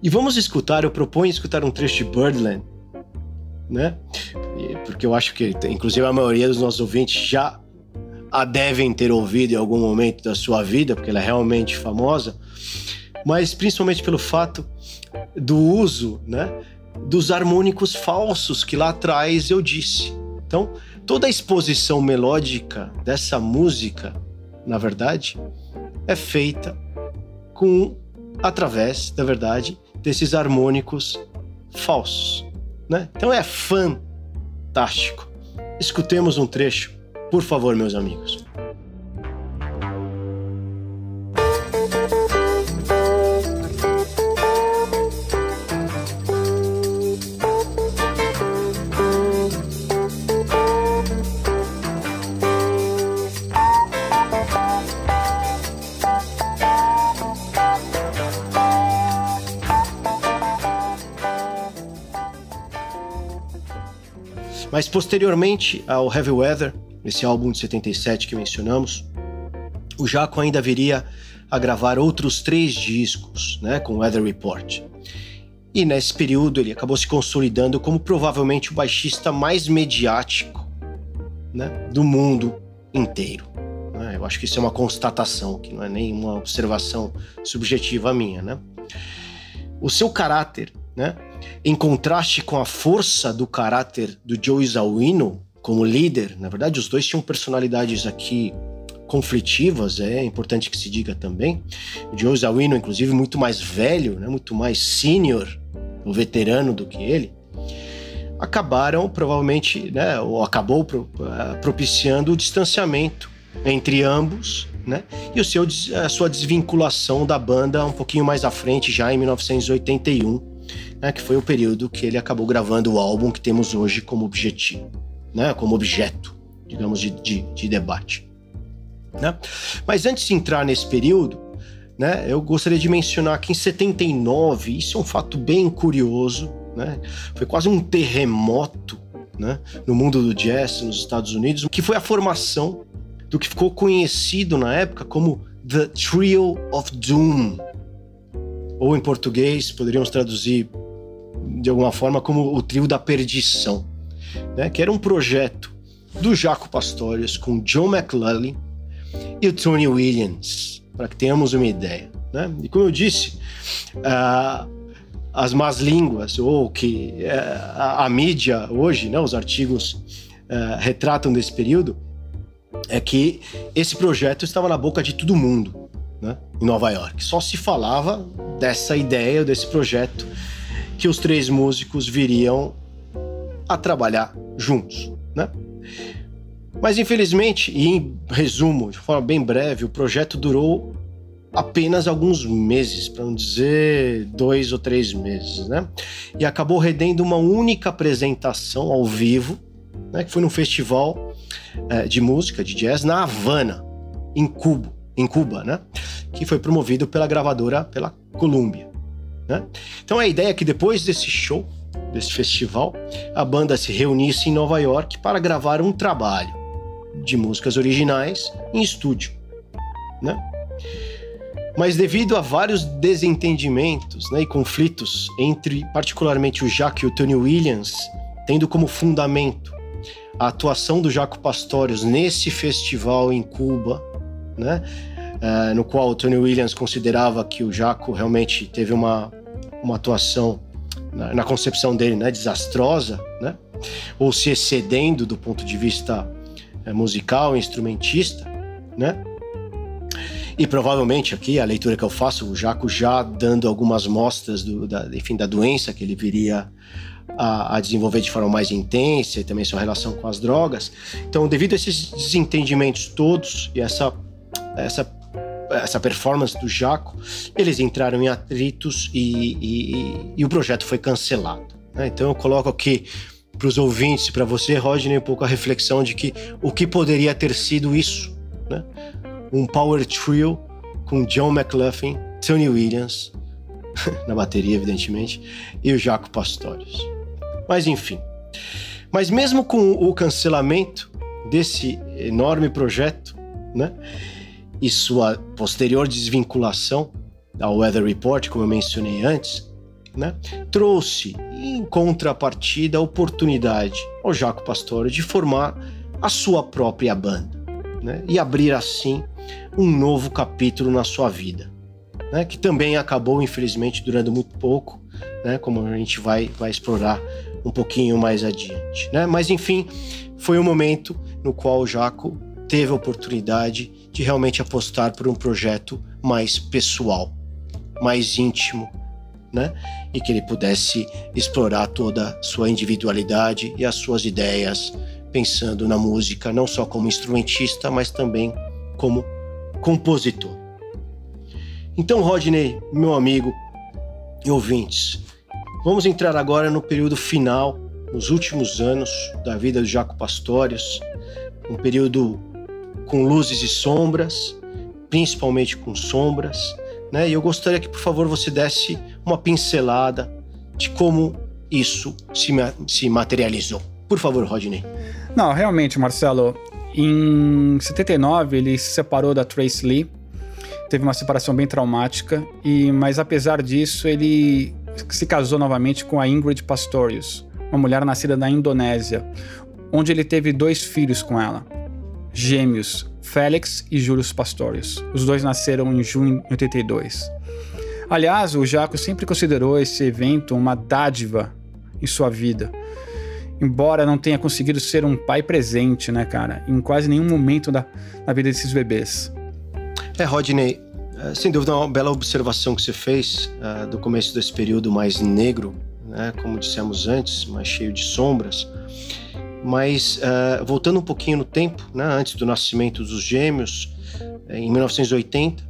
B: E vamos escutar, eu proponho escutar um trecho de Birdland, né? Porque eu acho que, inclusive, a maioria dos nossos ouvintes já a devem ter ouvido em algum momento da sua vida, porque ela é realmente famosa, mas principalmente pelo fato do uso, né, dos harmônicos falsos que lá atrás eu disse. Então, toda a exposição melódica dessa música, na verdade, é feita com através, da verdade, desses harmônicos falsos, né? Então é fantástico. Escutemos um trecho por favor, meus amigos. Mas posteriormente ao Heavy Weather, esse álbum de 77 que mencionamos, o Jaco ainda viria a gravar outros três discos, né, com Weather Report. E nesse período ele acabou se consolidando como provavelmente o baixista mais mediático né, do mundo inteiro. Né? Eu acho que isso é uma constatação, que não é nem uma observação subjetiva minha. Né? O seu caráter, né, em contraste com a força do caráter do Joe Zawino como líder, na verdade os dois tinham personalidades aqui conflitivas, é importante que se diga também. O Joe Zawino, inclusive, muito mais velho, né, muito mais senior, um veterano do que ele, acabaram provavelmente, né, ou acabou eh, propiciando o distanciamento entre ambos, né, e o seu, a sua desvinculação da banda um pouquinho mais à frente, já em 1981, né, que foi o período que ele acabou gravando o álbum que temos hoje como objetivo, né, como objeto, digamos, de, de, de debate. Né? Mas antes de entrar nesse período, né, eu gostaria de mencionar que em 79, isso é um fato bem curioso, né? Foi quase um terremoto né, no mundo do jazz nos Estados Unidos, que foi a formação do que ficou conhecido na época como The Trio of Doom. Ou em português, poderíamos traduzir de alguma forma como o Trio da Perdição, né, que era um projeto do Jaco Pastorius com John McLaughlin e o Tony Williams, para que tenhamos uma ideia. Né? E como eu disse, uh, as más línguas, ou que é, a, a, mídia hoje, né, os artigos é, retratam desse período, é que esse projeto estava na boca de todo mundo né, em Nova York. Só se falava dessa ideia, desse projeto, que os três músicos viriam a trabalhar juntos. Né? Mas infelizmente, e em resumo, de forma bem breve, o projeto durou apenas alguns meses, para não dizer dois ou três meses, né? E acabou rendendo uma única apresentação ao vivo, né? Que foi num festival é, de música, de jazz, na Havana, em Cuba, em Cuba, né? Que foi promovido pela gravadora, pela Columbia, né? Então a ideia é que depois desse show, desse festival, a banda se reunisse em Nova York para gravar um trabalho de músicas originais em estúdio, né? Mas devido a vários desentendimentos né, e conflitos entre, particularmente, o Jaco e o Tony Williams, tendo como fundamento a atuação do Jaco Pastorius nesse festival em Cuba, né, uh, no qual o Tony Williams considerava que o Jaco realmente teve uma, uma atuação, na, na concepção dele, né, desastrosa, né, ou se excedendo do ponto de vista uh, musical, instrumentista, né, e provavelmente aqui a leitura que eu faço, o Jaco já dando algumas mostras do, da, enfim, da doença que ele viria a, a, desenvolver de forma mais intensa e também sua relação com as drogas. Então, devido a esses desentendimentos todos e essa, essa, essa performance do Jaco, eles entraram em atritos e, e, e, o projeto foi cancelado. Né? Então, eu coloco aqui para os ouvintes, para você, Rodney, um pouco a reflexão de que o que poderia ter sido isso, né? um power trio com John McLaughlin, Tony Williams, na bateria, evidentemente, e o Jaco Pastorius. Mas enfim. Mas mesmo com o cancelamento desse enorme projeto, né, e sua posterior desvinculação ao Weather Report, como eu mencionei antes, né, trouxe em contrapartida a oportunidade ao Jaco Pastorius de formar a sua própria banda né, e abrir assim um novo capítulo na sua vida, né? que também acabou, infelizmente, durando muito pouco, né? como a gente vai, vai explorar um pouquinho mais adiante. Né? Mas, enfim, foi um momento no qual o Jaco teve a oportunidade de realmente apostar por um projeto mais pessoal, mais íntimo, né? E que ele pudesse explorar toda a sua individualidade e as suas ideias, pensando na música não só como instrumentista, mas também como compositor. Então, Rodney, meu amigo e ouvintes, vamos entrar agora no período final, nos últimos anos da vida do Jaco Pastorius, um período com luzes e sombras, principalmente com sombras, né? E eu gostaria que, por favor, você desse uma pincelada de como isso se, se materializou. Por favor, Rodney.
C: Não, realmente, Marcelo, em 79 ele se separou da Trace Lee, teve uma separação bem traumática, e mas apesar disso ele se casou novamente com a Ingrid Pastorius, uma mulher nascida na Indonésia, onde ele teve dois filhos com ela, gêmeos, Félix e Julius Pastorius. Os dois nasceram em junho de 82. Aliás, o Jaco sempre considerou esse evento uma dádiva em sua vida. Embora não tenha conseguido ser um pai presente, né, cara, em quase nenhum momento da, da vida desses bebês.
B: É, Rodney, é, sem dúvida é uma bela observação que você fez uh, do começo desse período mais negro, né, como dissemos antes, mais cheio de sombras. Mas uh, voltando um pouquinho no tempo, né, antes do nascimento dos gêmeos, em 1980,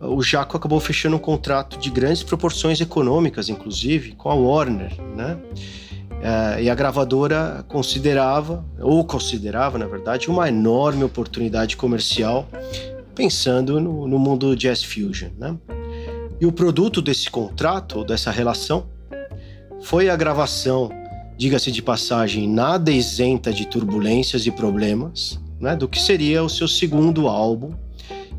B: o Jaco acabou fechando um contrato de grandes proporções econômicas, inclusive, com a Warner, né? Uh, e a gravadora considerava, ou considerava, na verdade, uma enorme oportunidade comercial, pensando no, no mundo do jazz fusion, né? E o produto desse contrato, dessa relação, foi a gravação, diga-se de passagem, nada isenta de turbulências e problemas, né, do que seria o seu segundo álbum,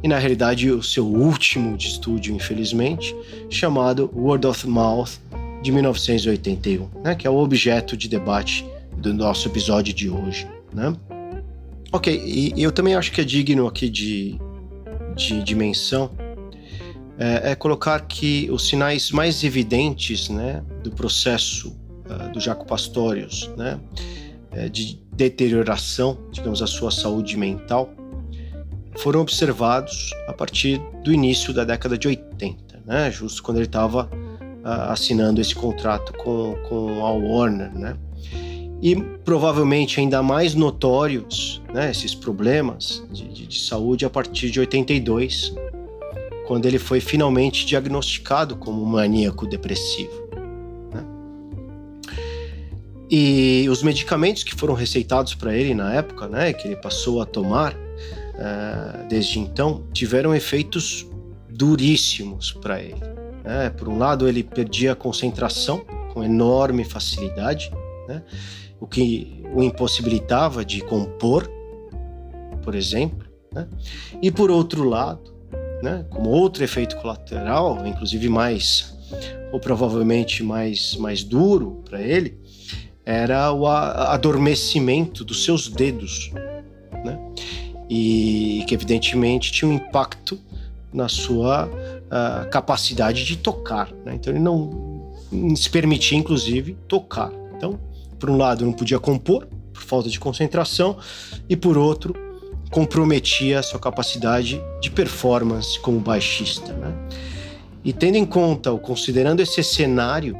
B: e na realidade o seu último de estúdio, infelizmente, chamado Word of Mouth, de 1981, né, que é o objeto de debate do nosso episódio de hoje. Né? Ok, e eu também acho que é digno aqui de, de dimensão é, é, colocar que os sinais mais evidentes né, do processo uh, do Jaco Pastorius, né, é, de deterioração, digamos, da sua saúde mental, foram observados a partir do início da década de 80, né, justo quando ele estava uh, assinando esse contrato com, com a Warner, né, e provavelmente ainda mais notórios né, esses problemas de, de, de saúde a partir de 82, quando ele foi finalmente diagnosticado como maníaco depressivo. E os medicamentos que foram receitados para ele na época, né, que ele passou a tomar uh, desde então, tiveram efeitos duríssimos para ele. Né? Por um lado, ele perdia a concentração com enorme facilidade, né? o que o impossibilitava de compor, por exemplo. Né? E por outro lado, né, como outro efeito colateral, inclusive mais, ou provavelmente mais, mais duro para ele, era o adormecimento dos seus dedos, né? E que evidentemente tinha um impacto na sua uh, capacidade de tocar, né? Então ele não se permitia, inclusive, tocar. Então, por um lado, não podia compor por falta de concentração e por outro, comprometia a sua capacidade de performance como baixista. Né? E tendo em conta, ou considerando esse cenário,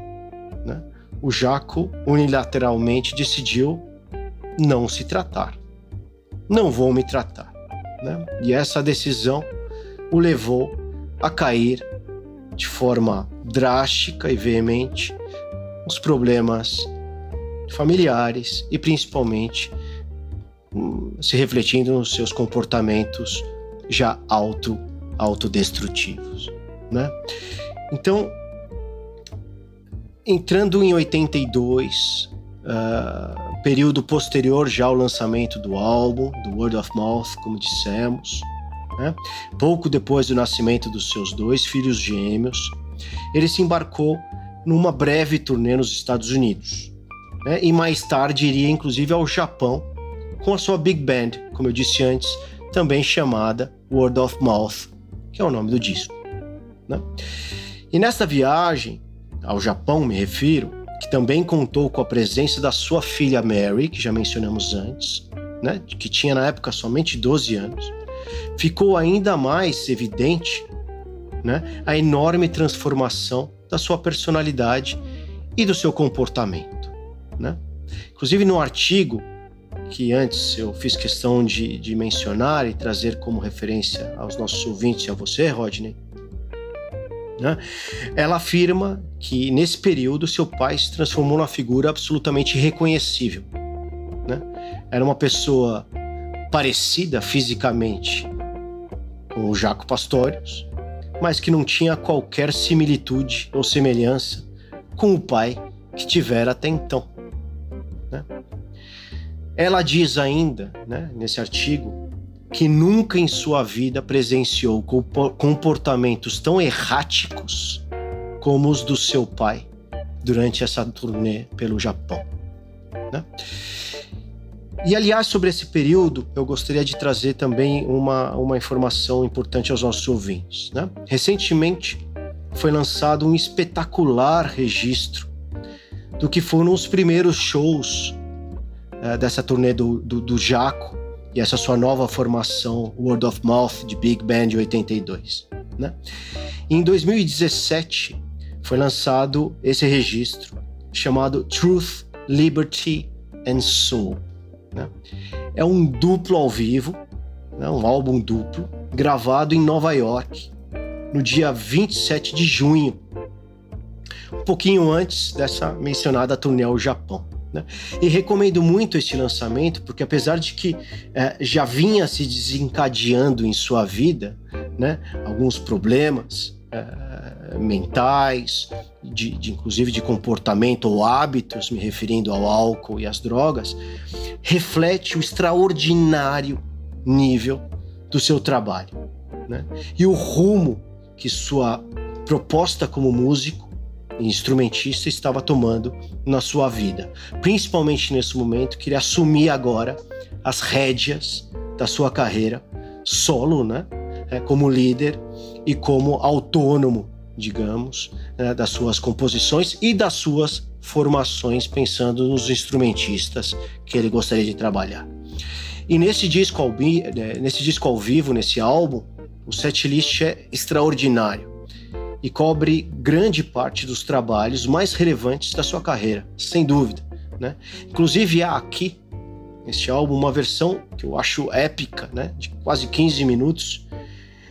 B: o Jaco unilateralmente decidiu não se tratar. Não vou me tratar. Né? E essa decisão o levou a cair de forma drástica e veemente os problemas familiares e principalmente se refletindo nos seus comportamentos já auto autodestrutivos, né? Então, entrando em 82, uh, ah, período posterior já ao lançamento do álbum, do Word of Mouth, como dissemos, né? pouco depois do nascimento dos seus dois filhos gêmeos, ele se embarcou numa breve turnê nos Estados Unidos, né? e mais tarde iria inclusive ao Japão com a sua big band, como eu disse antes, também chamada Word of Mouth, que é o nome do disco. Né? E nesta viagem ao Japão, me refiro, que também contou com a presença da sua filha Mary, que já mencionamos antes, né? que tinha na época somente 12 anos, ficou ainda mais evidente né? a enorme transformação da sua personalidade e do seu comportamento. Né? Inclusive, no artigo que antes eu fiz questão de, de mencionar e trazer como referência aos nossos ouvintes e a você, Rodney, né? ela afirma que nesse período seu pai se transformou numa figura absolutamente reconhecível. Né? Era uma pessoa parecida fisicamente com o Jaco Pastorius, mas que não tinha qualquer similitude ou semelhança com o pai que tivera até então. Né? Ela diz ainda, né, nesse artigo, que nunca em sua vida presenciou comportamentos tão erráticos como os do seu pai durante essa turnê pelo Japão. Né? E aliás, sobre esse período, eu gostaria de trazer também uma, uma informação importante aos nossos ouvintes. Né? Recentemente foi lançado um espetacular registro do que foram os primeiros shows uh, dessa turnê do, do, do Jaco e essa sua nova formação Word of Mouth de Big Band de 82. Né? Em 2017 foi lançado esse registro chamado Truth, Liberty and Soul. Né? É um duplo ao vivo, né? um álbum duplo, gravado em Nova York no dia 27 de junho, um pouquinho antes dessa mencionada turnê ao Japão. Né? E recomendo muito este lançamento, porque apesar de que é, já vinha se desencadeando em sua vida né, alguns problemas é, mentais, de, de, inclusive de comportamento ou hábitos, me referindo ao álcool e às drogas, reflete o extraordinário nível do seu trabalho né? e o rumo que sua proposta como músico instrumentista estava tomando na sua vida. Principalmente nesse momento que ele assumia agora as rédeas da sua carreira solo, né? É, como líder e como autônomo, digamos, né? das suas composições e das suas formações, pensando nos instrumentistas que ele gostaria de trabalhar. E nesse disco ao, né, nesse disco ao vivo, nesse álbum, o setlist é extraordinário e cobre grande parte dos trabalhos mais relevantes da sua carreira, sem dúvida. Né? Inclusive há aqui, neste álbum, uma versão que eu acho épica, né? de quase 15 minutos,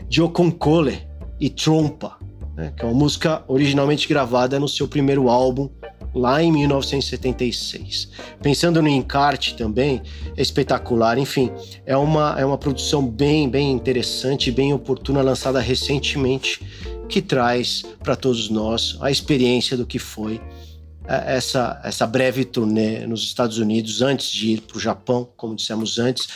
B: de Okonkole e Trompa, né? que é uma música originalmente gravada no seu primeiro álbum, lá em 1976. Pensando no encarte também, é espetacular. Enfim, é uma, é uma produção bem, bem interessante, bem oportuna, lançada recentemente que traz para todos nós a experiência do que foi é, essa, essa breve turnê nos Estados Unidos antes de ir para o Japão, como dissemos antes,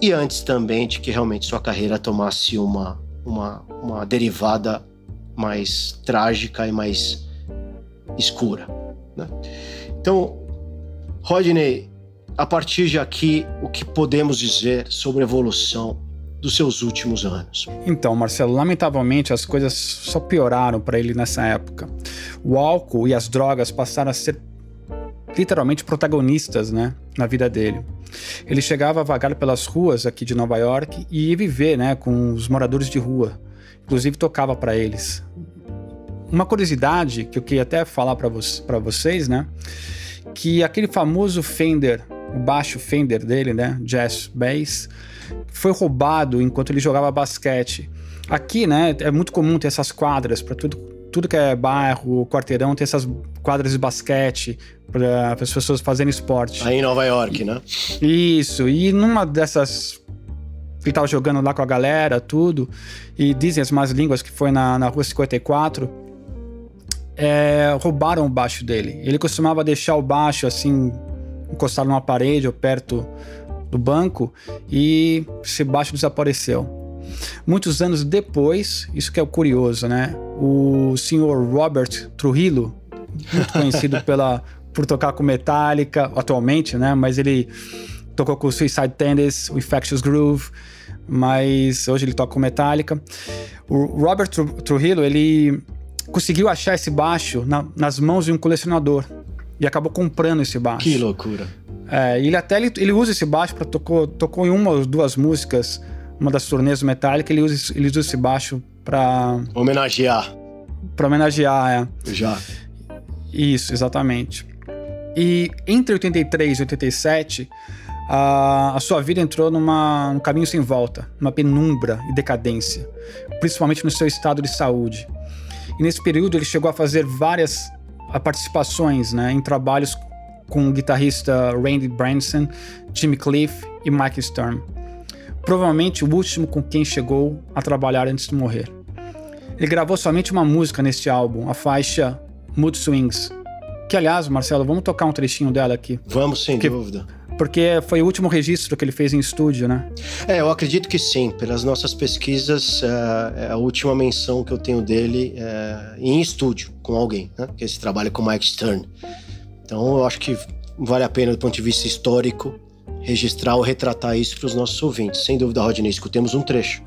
B: e antes também de que realmente sua carreira tomasse uma, uma, uma derivada mais trágica e mais escura. Né? Então, Rodney, a partir de aqui, o que podemos dizer sobre a evolução dos seus últimos anos.
C: Então, Marcelo, lamentavelmente as coisas só pioraram para ele nessa época. O álcool e as drogas passaram a ser literalmente protagonistas, né, na vida dele. Ele chegava a vagar pelas ruas aqui de Nova York e ia viver, né, com os moradores de rua. Inclusive tocava para eles. Uma curiosidade que eu queria até falar para vo vocês, né, que aquele famoso Fender, o baixo Fender dele, né, Jazz Bass, foi roubado enquanto ele jogava basquete. Aqui, né, é muito comum ter essas quadras para tudo, tudo que é bairro, quarteirão, tem essas quadras de basquete para as pessoas fazerem esporte.
B: Aí em Nova York, né?
C: Isso. E numa dessas ele tava jogando lá com a galera, tudo, e dizem as más línguas que foi na, na rua 54, é, roubaram o baixo dele. Ele costumava deixar o baixo assim, encostado numa parede ou perto do banco e esse baixo desapareceu. Muitos anos depois, isso que é o curioso, né? O senhor Robert Trujillo, muito conhecido pela, por tocar com Metallica atualmente, né? Mas ele tocou com o Suicide Tendencies, o Infectious Groove, mas hoje ele toca com Metallica. O Robert Trujillo, ele conseguiu achar esse baixo na, nas mãos de um colecionador e acabou comprando esse baixo.
B: Que loucura.
C: É, ele até ele, ele usa esse baixo para tocou tocou em uma ou duas músicas, uma das turnês Metallica, ele usa ele usa esse baixo para
B: homenagear.
C: Para homenagear,
B: é. Já.
C: Isso, exatamente. E entre 83 e 87, a, a sua vida entrou numa, num caminho sem volta, numa penumbra e decadência, principalmente no seu estado de saúde. E nesse período ele chegou a fazer várias participações né, em trabalhos com o guitarrista Randy Branson, Jimmy Cliff e Mike Stern. Provavelmente o último com quem chegou a trabalhar antes de morrer. Ele gravou somente uma música neste álbum, a faixa Mood Swings. Que aliás, Marcelo, vamos tocar um trechinho dela aqui.
B: Vamos, sem dúvida.
C: porque foi o último registro que ele fez em estúdio, né?
B: É, eu acredito que sim. Pelas nossas pesquisas, é, é a última menção que eu tenho dele é em estúdio, com alguém, né? Que esse trabalho com Mike Stern. Então, eu acho que vale a pena, do ponto de vista histórico, registrar ou retratar isso para os nossos ouvintes. Sem dúvida, Rodney, escutemos um trecho.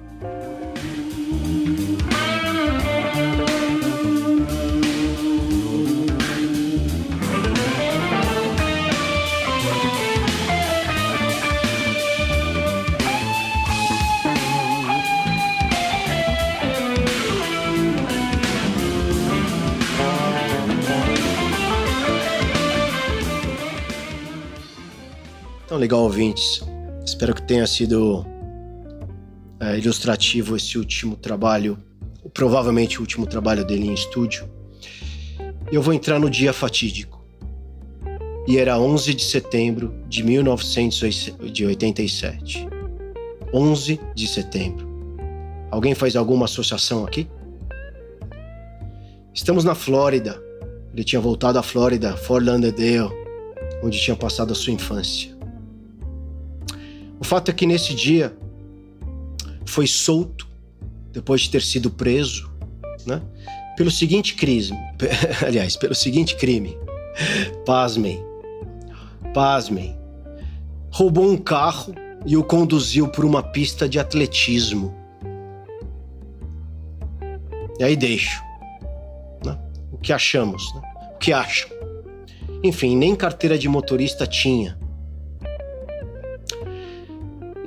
B: Então, legal, ouvintes. Espero que tenha sido é, ilustrativo esse último trabalho, provavelmente o último trabalho dele em estúdio. Eu vou entrar no dia fatídico. E era 11 de setembro de 1987. 11 de setembro. Alguém faz alguma associação aqui? Estamos na Flórida. Ele tinha voltado à Flórida, Fort Lauderdale, onde tinha passado a sua infância. O fato é que nesse dia foi solto depois de ter sido preso, né? Pelo seguinte crime, aliás, pelo seguinte crime. Pasmem. Pasmem. Roubou um carro e o conduziu por uma pista de atletismo. E aí deixo. Né? O que achamos? Né? O que acham? Enfim, nem carteira de motorista tinha.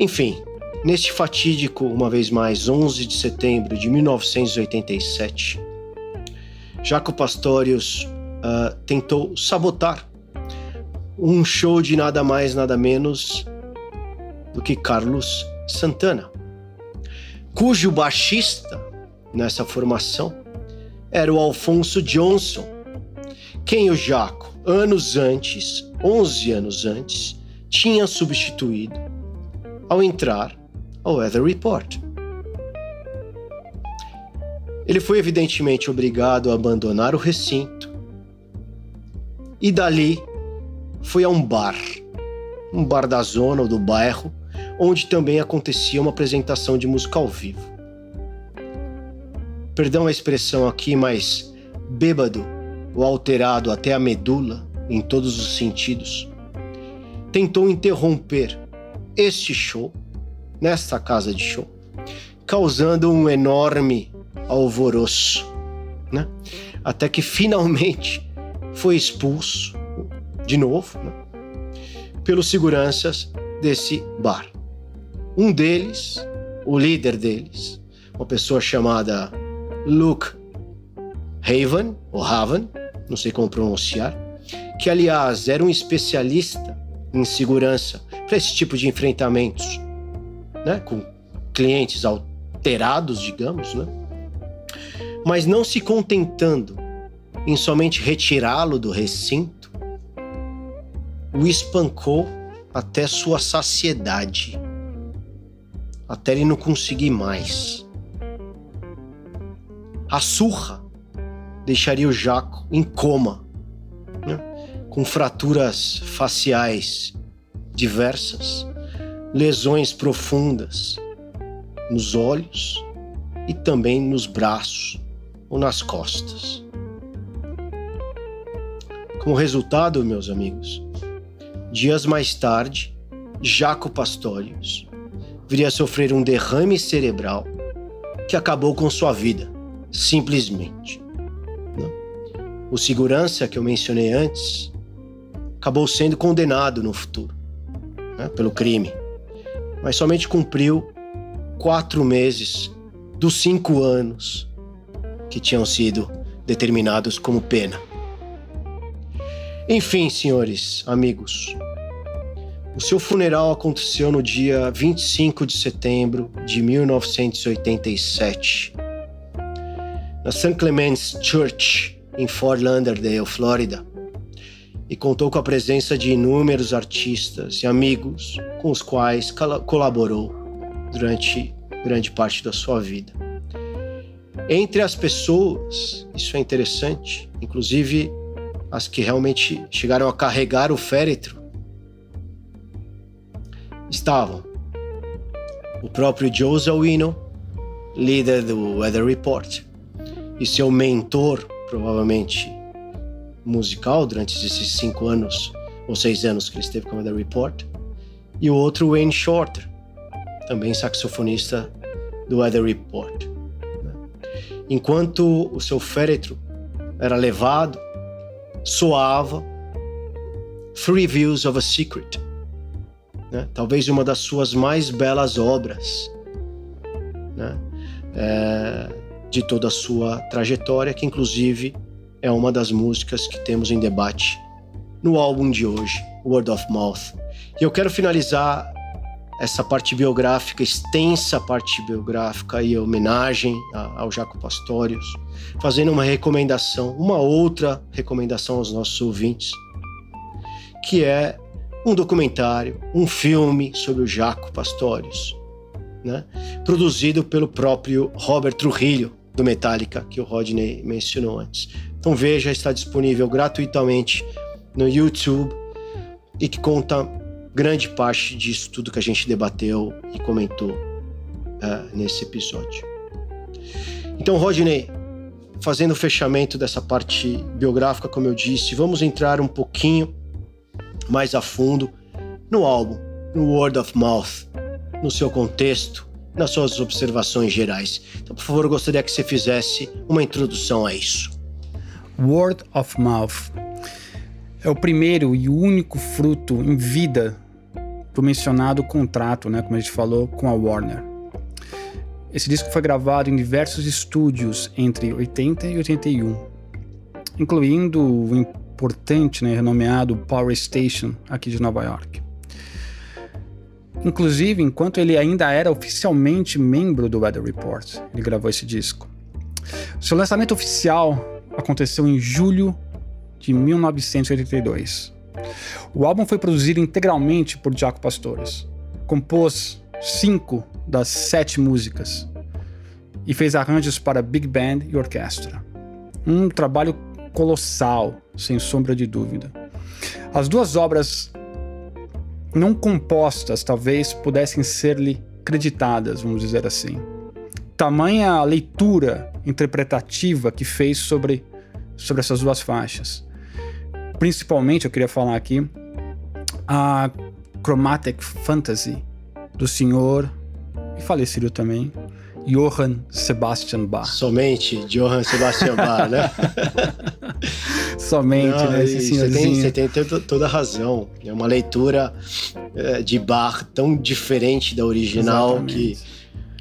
B: Enfim, neste fatídico, uma vez mais, 11 de setembro de 1987, Jaco Pastorius uh, tentou sabotar um show de nada mais, nada menos do que Carlos Santana, cujo baixista nessa formação era o Alfonso Johnson, quem o Jaco, anos antes, 11 anos antes, tinha substituído ao entrar ao Weather Report. Ele foi evidentemente obrigado a abandonar o recinto e dali foi a um bar, um bar da zona ou do bairro, onde também acontecia uma apresentação de música ao vivo. Perdão a expressão aqui, mas bêbado ou alterado até a medula, em todos os sentidos, tentou interromper este show, nesta casa de show, causando um enorme alvoroço, né? Até que finalmente foi expulso de novo, né? pelos seguranças desse bar. Um deles, o líder deles, uma pessoa chamada Luke Haven, ou Haven, não sei como pronunciar, que aliás era um especialista em segurança para esse tipo de enfrentamentos, né, com clientes alterados, digamos, né? Mas não se contentando em somente retirá-lo do recinto, o espancou até sua saciedade, até ele não conseguir mais. A surra deixaria o Jaco em coma? Com fraturas faciais diversas, lesões profundas nos olhos e também nos braços ou nas costas. Como resultado, meus amigos, dias mais tarde, Jaco Pastorius viria a sofrer um derrame cerebral que acabou com sua vida, simplesmente. O segurança que eu mencionei antes acabou sendo condenado no futuro né, pelo crime, mas somente cumpriu quatro meses dos cinco anos que tinham sido determinados como pena. Enfim, senhores, amigos, o seu funeral aconteceu no dia 25 de setembro de 1987, na St. Clement's Church, em Fort Lauderdale, Flórida e contou com a presença de inúmeros artistas e amigos com os quais colaborou durante grande parte da sua vida. Entre as pessoas, isso é interessante, inclusive as que realmente chegaram a carregar o féretro, estavam o próprio Joe Zawino, líder do Weather Report, e seu mentor, provavelmente musical, durante esses cinco anos ou seis anos que ele esteve com o Weather Report, e o outro Wayne Shorter, também saxofonista do Weather Report. Enquanto o seu féretro era levado, soava Three Views of a Secret, né? talvez uma das suas mais belas obras né? é, de toda a sua trajetória, que inclusive é uma das músicas que temos em debate no álbum de hoje, Word of Mouth. E eu quero finalizar essa parte biográfica, extensa parte biográfica e homenagem ao Jaco Pastorius, fazendo uma recomendação, uma outra recomendação aos nossos ouvintes, que é um documentário, um filme sobre o Jaco Pastorius, né? produzido pelo próprio Robert Trujillo, do Metallica, que o Rodney mencionou antes. Então veja, está disponível gratuitamente no YouTube e que conta grande parte disso tudo que a gente debateu e comentou uh, nesse episódio. Então, Rodney, fazendo o fechamento dessa parte biográfica, como eu disse, vamos entrar um pouquinho mais a fundo no álbum, no Word of Mouth, no seu contexto, nas suas observações gerais. Então, por favor, eu gostaria que você fizesse uma introdução a isso.
C: Word of Mouth é o primeiro e único fruto em vida do mencionado contrato, né, como a gente falou, com a Warner. Esse disco foi gravado em diversos estúdios entre 80 e 81, incluindo o importante, né, renomeado Power Station aqui de Nova York. Inclusive, enquanto ele ainda era oficialmente membro do Weather Report, ele gravou esse disco. Seu lançamento oficial aconteceu em julho de 1982. O álbum foi produzido integralmente por Jaco Pastores. Compôs cinco das sete músicas e fez arranjos para big band e orquestra. Um trabalho colossal, sem sombra de dúvida. As duas obras não compostas talvez pudessem ser-lhe creditadas, vamos dizer assim. Tamanha leitura interpretativa que fez sobre, sobre essas duas faixas principalmente eu queria falar aqui a Chromatic Fantasy do senhor e falecido também Johann Sebastian Bach.
B: Somente Johann Sebastian Bach, né?
C: Somente, Não, né? Esse
B: você, tem, você tem toda a razão. É uma leitura é, de Bach tão diferente da original Exatamente. que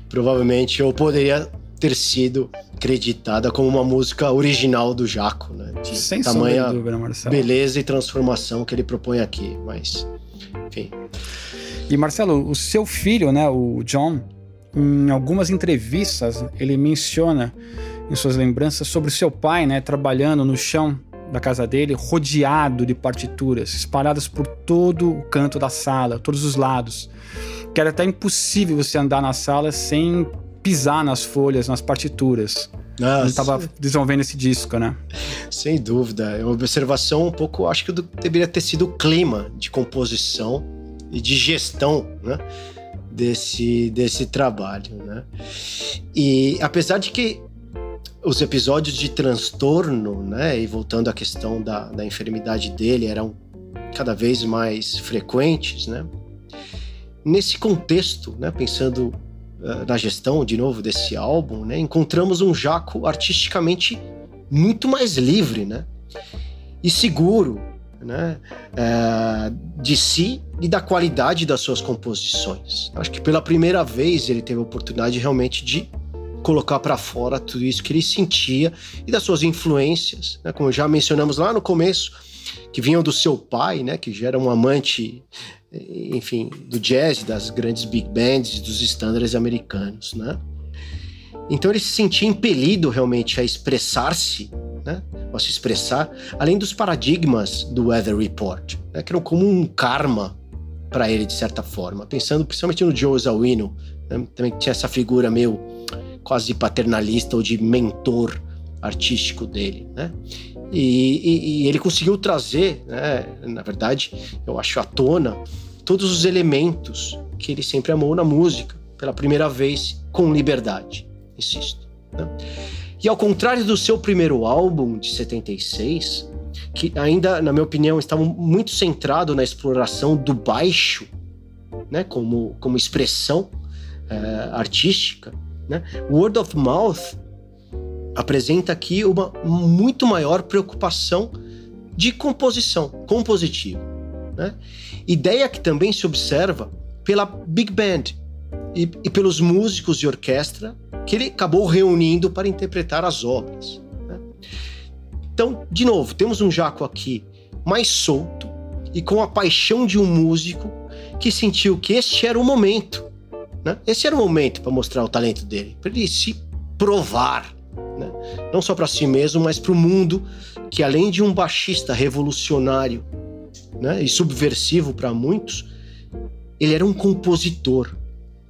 B: provavelmente eu poderia ter sido creditada como uma música original do Jaco, né?
C: De Sem tamanha dúvida,
B: beleza e transformação que ele propõe aqui, mas enfim.
C: E Marcelo, o seu filho, né, o John, em algumas entrevistas, ele menciona em suas lembranças sobre seu pai, né, trabalhando no chão da casa dele, rodeado de partituras, espalhadas por todo o canto da sala, todos os lados. Que era até impossível você andar na sala sem pisar nas folhas, nas partituras. Nossa. Ele estava desenvolvendo esse disco, né?
B: Sem dúvida. É uma observação um pouco, acho que deveria ter sido o clima de composição e de gestão, né? Desse, desse trabalho, né? E apesar de que os episódios de transtorno, né? E voltando à questão da, da enfermidade dele, eram cada vez mais frequentes, né? Nesse contexto, né? Pensando eh, na gestão, de novo, desse álbum, né, encontramos um Jaco artisticamente muito mais livre, né? E seguro, né? É, de si e da qualidade das suas composições. Acho que pela primeira vez ele teve a oportunidade realmente de colocar para fora tudo isso que ele sentia e das suas influências, né? Como já mencionamos lá no começo, que vinham do seu pai, né? Que já era um amante enfim, do jazz, das grandes big bands, dos estándares americanos, né? Então ele se sentia impelido realmente a expressar-se, né? Se expressar, além dos paradigmas do Weather Report, né? que eram como um karma para ele de certa forma. Pensando principalmente no Joe Zawino, né? também tinha essa figura meio quase paternalista ou de mentor artístico dele, né? E, e, e ele conseguiu trazer, né, na verdade, eu acho à tona todos os elementos que ele sempre amou na música, pela primeira vez, com liberdade, insisto. Né? E ao contrário do seu primeiro álbum, de 76, que ainda, na minha opinião, estava muito centrado na exploração do baixo, né, como, como expressão é, artística, né? Word of Mouth apresenta aqui uma muito maior preocupação de composição, compositiva. Né? Ideia que também se observa pela Big Band e, e, pelos músicos de orquestra que ele acabou reunindo para interpretar as obras. Né? Então, de novo, temos um Jaco aqui mais solto e com a paixão de um músico que sentiu que este era o momento né? Esse era o momento para mostrar o talento dele, para ele se provar, né? não só para si mesmo, mas para o mundo, que além de um baixista revolucionário né? e subversivo para muitos, ele era um compositor.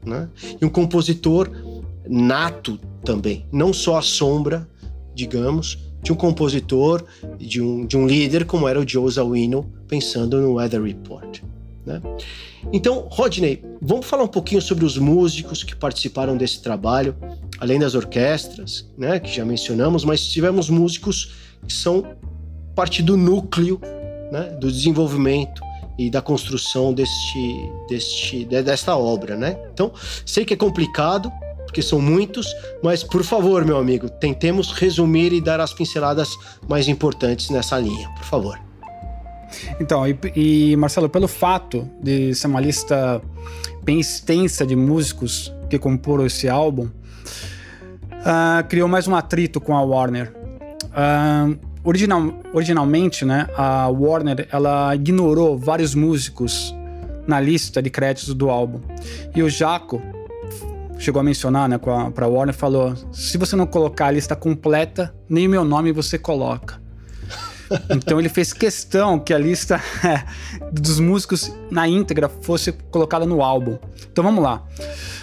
B: Né? E um compositor nato também, não só a sombra, digamos, de um compositor, de um, de um líder como era o Joe Zawinul, pensando no Weather Report. Né? Então, Rodney, vamos falar um pouquinho sobre os músicos que participaram desse trabalho, além das orquestras, né, que já mencionamos, mas tivemos músicos que são parte do núcleo né, do desenvolvimento e da construção deste, deste, desta obra, né? Então, sei que é complicado, porque são muitos, mas por favor, meu amigo, tentemos resumir e dar as pinceladas mais importantes nessa linha, por favor.
C: Então, e, e, Marcelo, pelo fato de ser uma lista bem extensa de músicos que comporam esse álbum, uh, criou mais um atrito com a Warner. Uh, original, originalmente, né, a Warner ela ignorou vários músicos na lista de créditos do álbum. E o Jaco chegou a mencionar, né, para a Warner, falou: se você não colocar a lista completa, nem o meu nome você coloca. Então ele fez questão que a lista dos músicos na íntegra fosse colocada no álbum. Então vamos lá.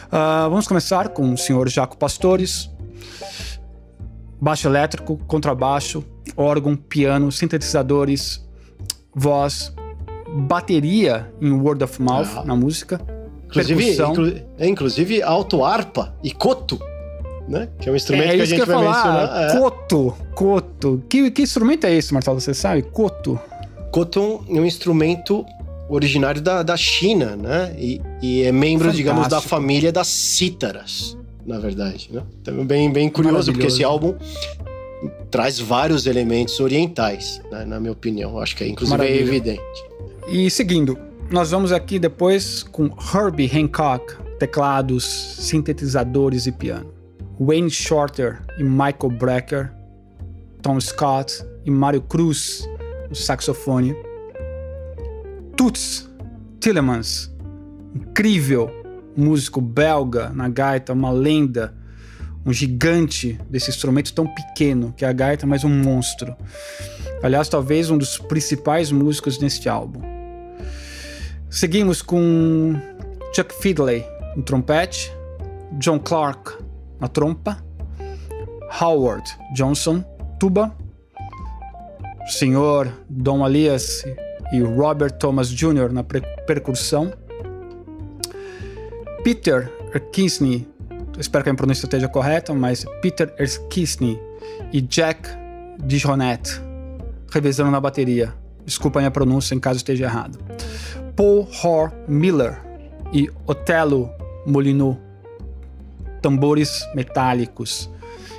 C: Uh, vamos começar com o senhor Jaco Pastores. Baixo elétrico, contrabaixo, órgão, piano, sintetizadores, voz, bateria em word of mouth ah. na música.
B: Inclusive, inclu é, inclusive alto harpa e coto né? Que é um instrumento é,
C: que
B: a gente
C: que
B: vai falar. mencionar.
C: É. Coto, coto. Que, que instrumento é esse, Marcelo? Você sabe? Coto.
B: Coto é um instrumento originário da, da China, né? E, e é membro, Fantástico. digamos, da família das cítaras, na verdade. Né? Então, bem, bem curioso, porque esse álbum traz vários elementos orientais, né? na minha opinião. Acho que é, inclusive, é é evidente.
C: E seguindo, nós vamos aqui depois com Herbie Hancock, teclados, sintetizadores e piano. Wayne Shorter e Michael Brecker, Tom Scott e Mario Cruz no saxofone, Toots Tillemans, incrível músico belga na gaita, uma lenda, um gigante desse instrumento tão pequeno que é a gaita, mas um monstro. Aliás, talvez um dos principais músicos neste álbum. Seguimos com Chuck Fiddley no trompete, John Clark na trompa, Howard Johnson, tuba, Senhor Dom Alias e Robert Thomas Jr. na percussão, Peter Erskine, espero que a minha pronúncia esteja correta, mas Peter Erskine e Jack Dijonet revezando na bateria. Desculpa a minha pronúncia em caso esteja errado. Paul Hor Miller e Otelo Molino tambores metálicos.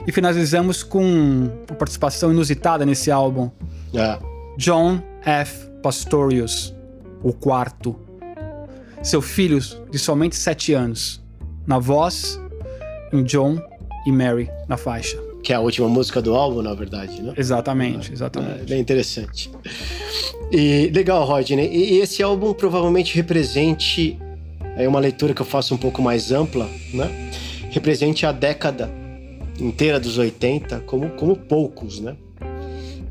C: E finalizamos com a participação inusitada nesse álbum.
B: É.
C: John F. Pastorius, o quarto. Seu filho de somente sete anos. Na voz, em John e Mary na faixa.
B: Que é a última música do álbum, na verdade, né?
C: Exatamente, exatamente. É,
B: bem interessante. E legal, Rodney. E esse álbum provavelmente represente é uma leitura que eu faço um pouco mais ampla, né? represente a década inteira dos 80 como, como poucos, né?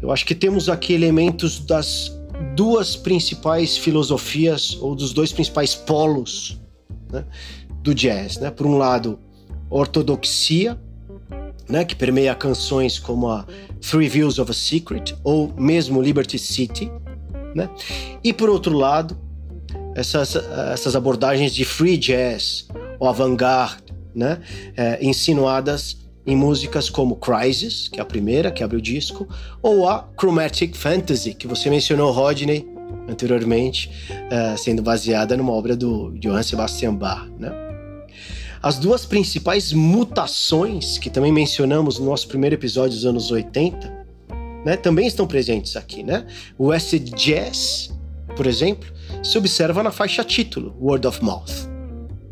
B: Eu acho que temos aqui elementos das duas principais filosofias ou dos dois principais polos né, do jazz, né? Por um lado, ortodoxia, né, que permeia canções como a Three Views of a Secret ou mesmo Liberty City, né? E por outro lado, essas, essas abordagens de free jazz ou avant-garde, né? É, insinuadas em músicas como Crisis, que é a primeira que abre o disco, ou a Chromatic Fantasy, que você mencionou, Rodney, anteriormente, é, sendo baseada numa obra do Johann Sebastian Bach. Né? As duas principais mutações que também mencionamos no nosso primeiro episódio dos anos 80 né, também estão presentes aqui. Né? O acid jazz, por exemplo, se observa na faixa título, Word of Mouth,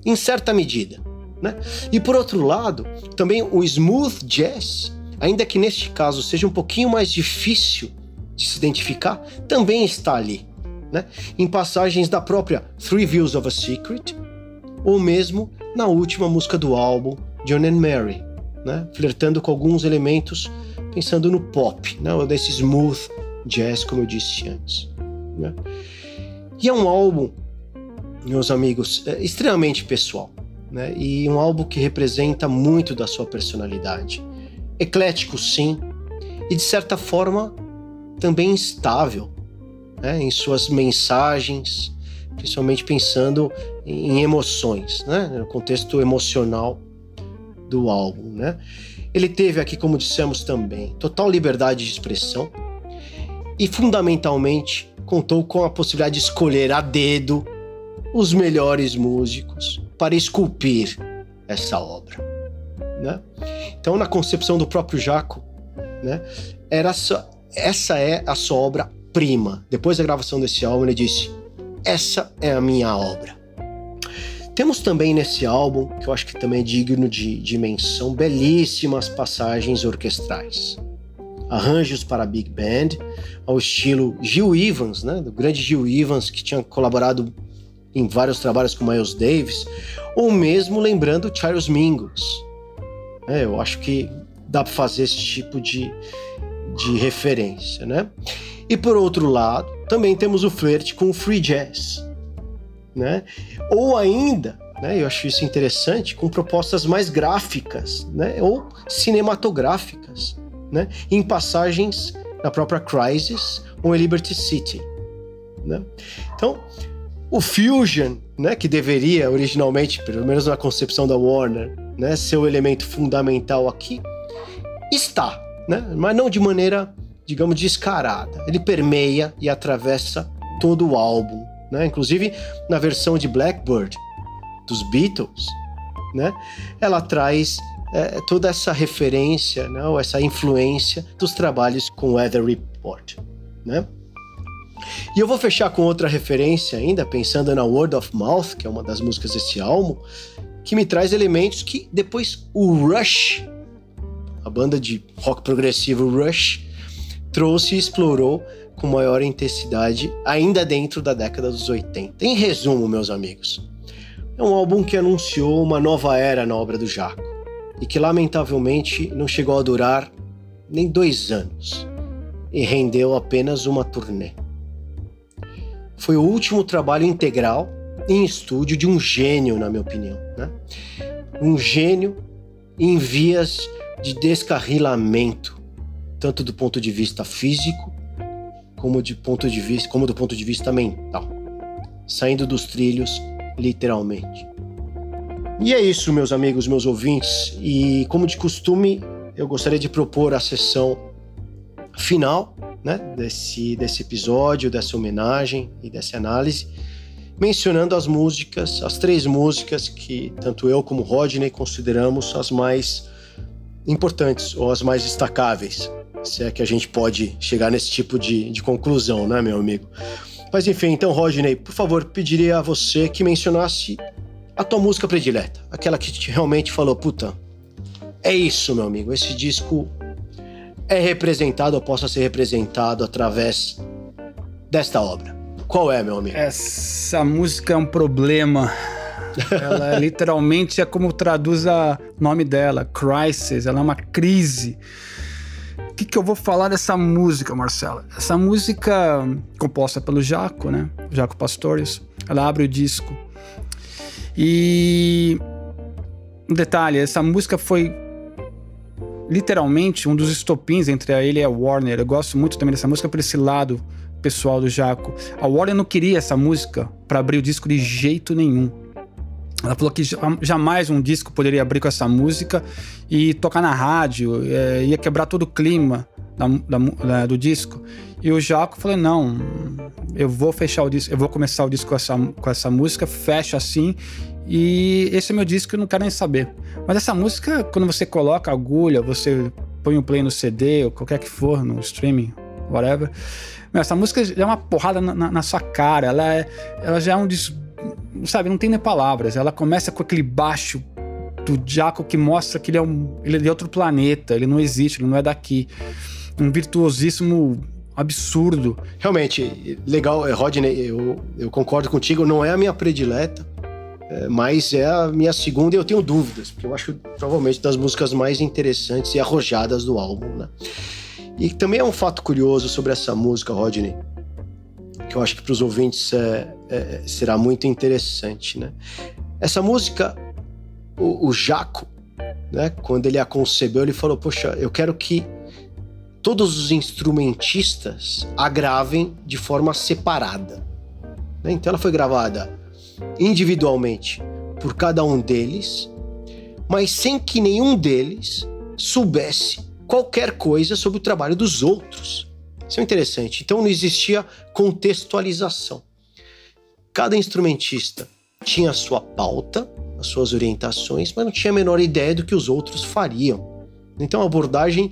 B: em certa medida. Né? E por outro lado, também o smooth jazz, ainda que neste caso seja um pouquinho mais difícil de se identificar, também está ali. Né? Em passagens da própria Three Views of a Secret, ou mesmo na última música do álbum, John and Mary, né? flertando com alguns elementos pensando no pop, né? ou desse smooth jazz, como eu disse antes. Né? E é um álbum, meus amigos, é extremamente pessoal né? E um álbum que representa muito da sua personalidade. Eclético, sim, e de certa forma também instável né? em suas mensagens, principalmente pensando em emoções, né? no contexto emocional do álbum. Né? Ele teve aqui, como dissemos também, total liberdade de expressão e, fundamentalmente, contou com a possibilidade de escolher a dedo os melhores músicos para esculpir essa obra. Né? Então, na concepção do próprio Jaco, né, era só, essa é a sua obra-prima. Depois da gravação desse álbum, ele disse: Essa é a minha obra. Temos também nesse álbum, que eu acho que também é digno de, de menção, belíssimas passagens orquestrais. Arranjos para Big Band, ao estilo Gil Evans, né, do grande Gil Evans, que tinha colaborado em vários trabalhos com Miles Davis, ou mesmo lembrando Charles Mingus. É, eu acho que dá para fazer esse tipo de, de referência, né? E por outro lado, também temos o flerte com o free jazz, né? Ou ainda, né, eu acho isso interessante, com propostas mais gráficas, né? Ou cinematográficas, né? Em passagens na própria Crisis ou em Liberty City, né? Então, o Fusion, né, que deveria originalmente, pelo menos na concepção da Warner, né, ser o elemento fundamental aqui, está, né, mas não de maneira, digamos, descarada. Ele permeia e atravessa todo o álbum, né? Inclusive na versão de Blackbird dos Beatles, né, ela traz é, toda essa referência, né, ou essa influência dos trabalhos com Weather Report, né? E eu vou fechar com outra referência ainda, pensando na Word of Mouth, que é uma das músicas desse álbum, que me traz elementos que depois o Rush, a banda de rock progressivo Rush, trouxe e explorou com maior intensidade ainda dentro da década dos 80. Em resumo, meus amigos, é um álbum que anunciou uma nova era na obra do Jaco e que lamentavelmente não chegou a durar nem dois anos e rendeu apenas uma turnê foi o último trabalho integral em estúdio de um gênio, na minha opinião. Né? Um gênio em vias de descarrilamento, tanto do ponto de vista físico como, de ponto de vista, como do ponto de vista mental, saindo dos trilhos, literalmente. E é isso, meus amigos, meus ouvintes, e como de costume, eu gostaria de propor a sessão final né, desse, desse episódio, dessa homenagem e dessa análise, mencionando as músicas, as três músicas que tanto eu como Rodney consideramos as mais importantes ou as mais destacáveis, se é que a gente pode chegar nesse tipo de, de conclusão, né, meu amigo? Mas enfim, então, Rodney, por favor, pediria a você que mencionasse a tua música predileta, aquela que realmente falou, puta, é isso, meu amigo, esse disco é representado ou possa ser representado através desta obra? Qual é, meu amigo?
C: Essa música é um problema. Ela é, literalmente é como traduz o nome dela, Crisis. Ela é uma crise. O que, que eu vou falar dessa música, Marcela? Essa música composta pelo Jaco, né? Jaco Pastorius. Ela abre o disco. E um detalhe, essa música foi literalmente um dos estopins entre ele e a Warner. Eu gosto muito também dessa música por esse lado pessoal do Jaco. A Warner não queria essa música para abrir o disco de jeito nenhum. Ela falou que jamais um disco poderia abrir com essa música e tocar na rádio, é, ia quebrar todo o clima da, da, do disco. E o Jaco falou: não, eu vou fechar o disco, eu vou começar o disco com essa, com essa música, fecha assim, e esse é meu disco, eu não quero nem saber. Mas essa música, quando você coloca a agulha, você põe o play no CD ou qualquer que for, no streaming, whatever. Essa música é uma porrada na, na sua cara, ela, é, ela já é um. Dis, sabe, não tem nem palavras. Ela começa com aquele baixo do Jaco que mostra que ele é, um, ele é de outro planeta, ele não existe, ele não é daqui. Um virtuosíssimo absurdo.
B: Realmente, legal, Rodney, eu, eu concordo contigo, não é a minha predileta, é, mas é a minha segunda e eu tenho dúvidas, porque eu acho provavelmente das músicas mais interessantes e arrojadas do álbum, né? E também é um fato curioso sobre essa música, Rodney, que eu acho que para os ouvintes é, é, será muito interessante, né? Essa música, o, o Jaco, né, quando ele a concebeu, ele falou: Poxa, eu quero que todos os instrumentistas a gravem de forma separada. Né? Então ela foi gravada individualmente por cada um deles, mas sem que nenhum deles soubesse qualquer coisa sobre o trabalho dos outros. Isso é interessante. Então não existia contextualização. Cada instrumentista tinha a sua pauta, as suas orientações, mas não tinha a menor ideia do que os outros fariam. Então, uma abordagem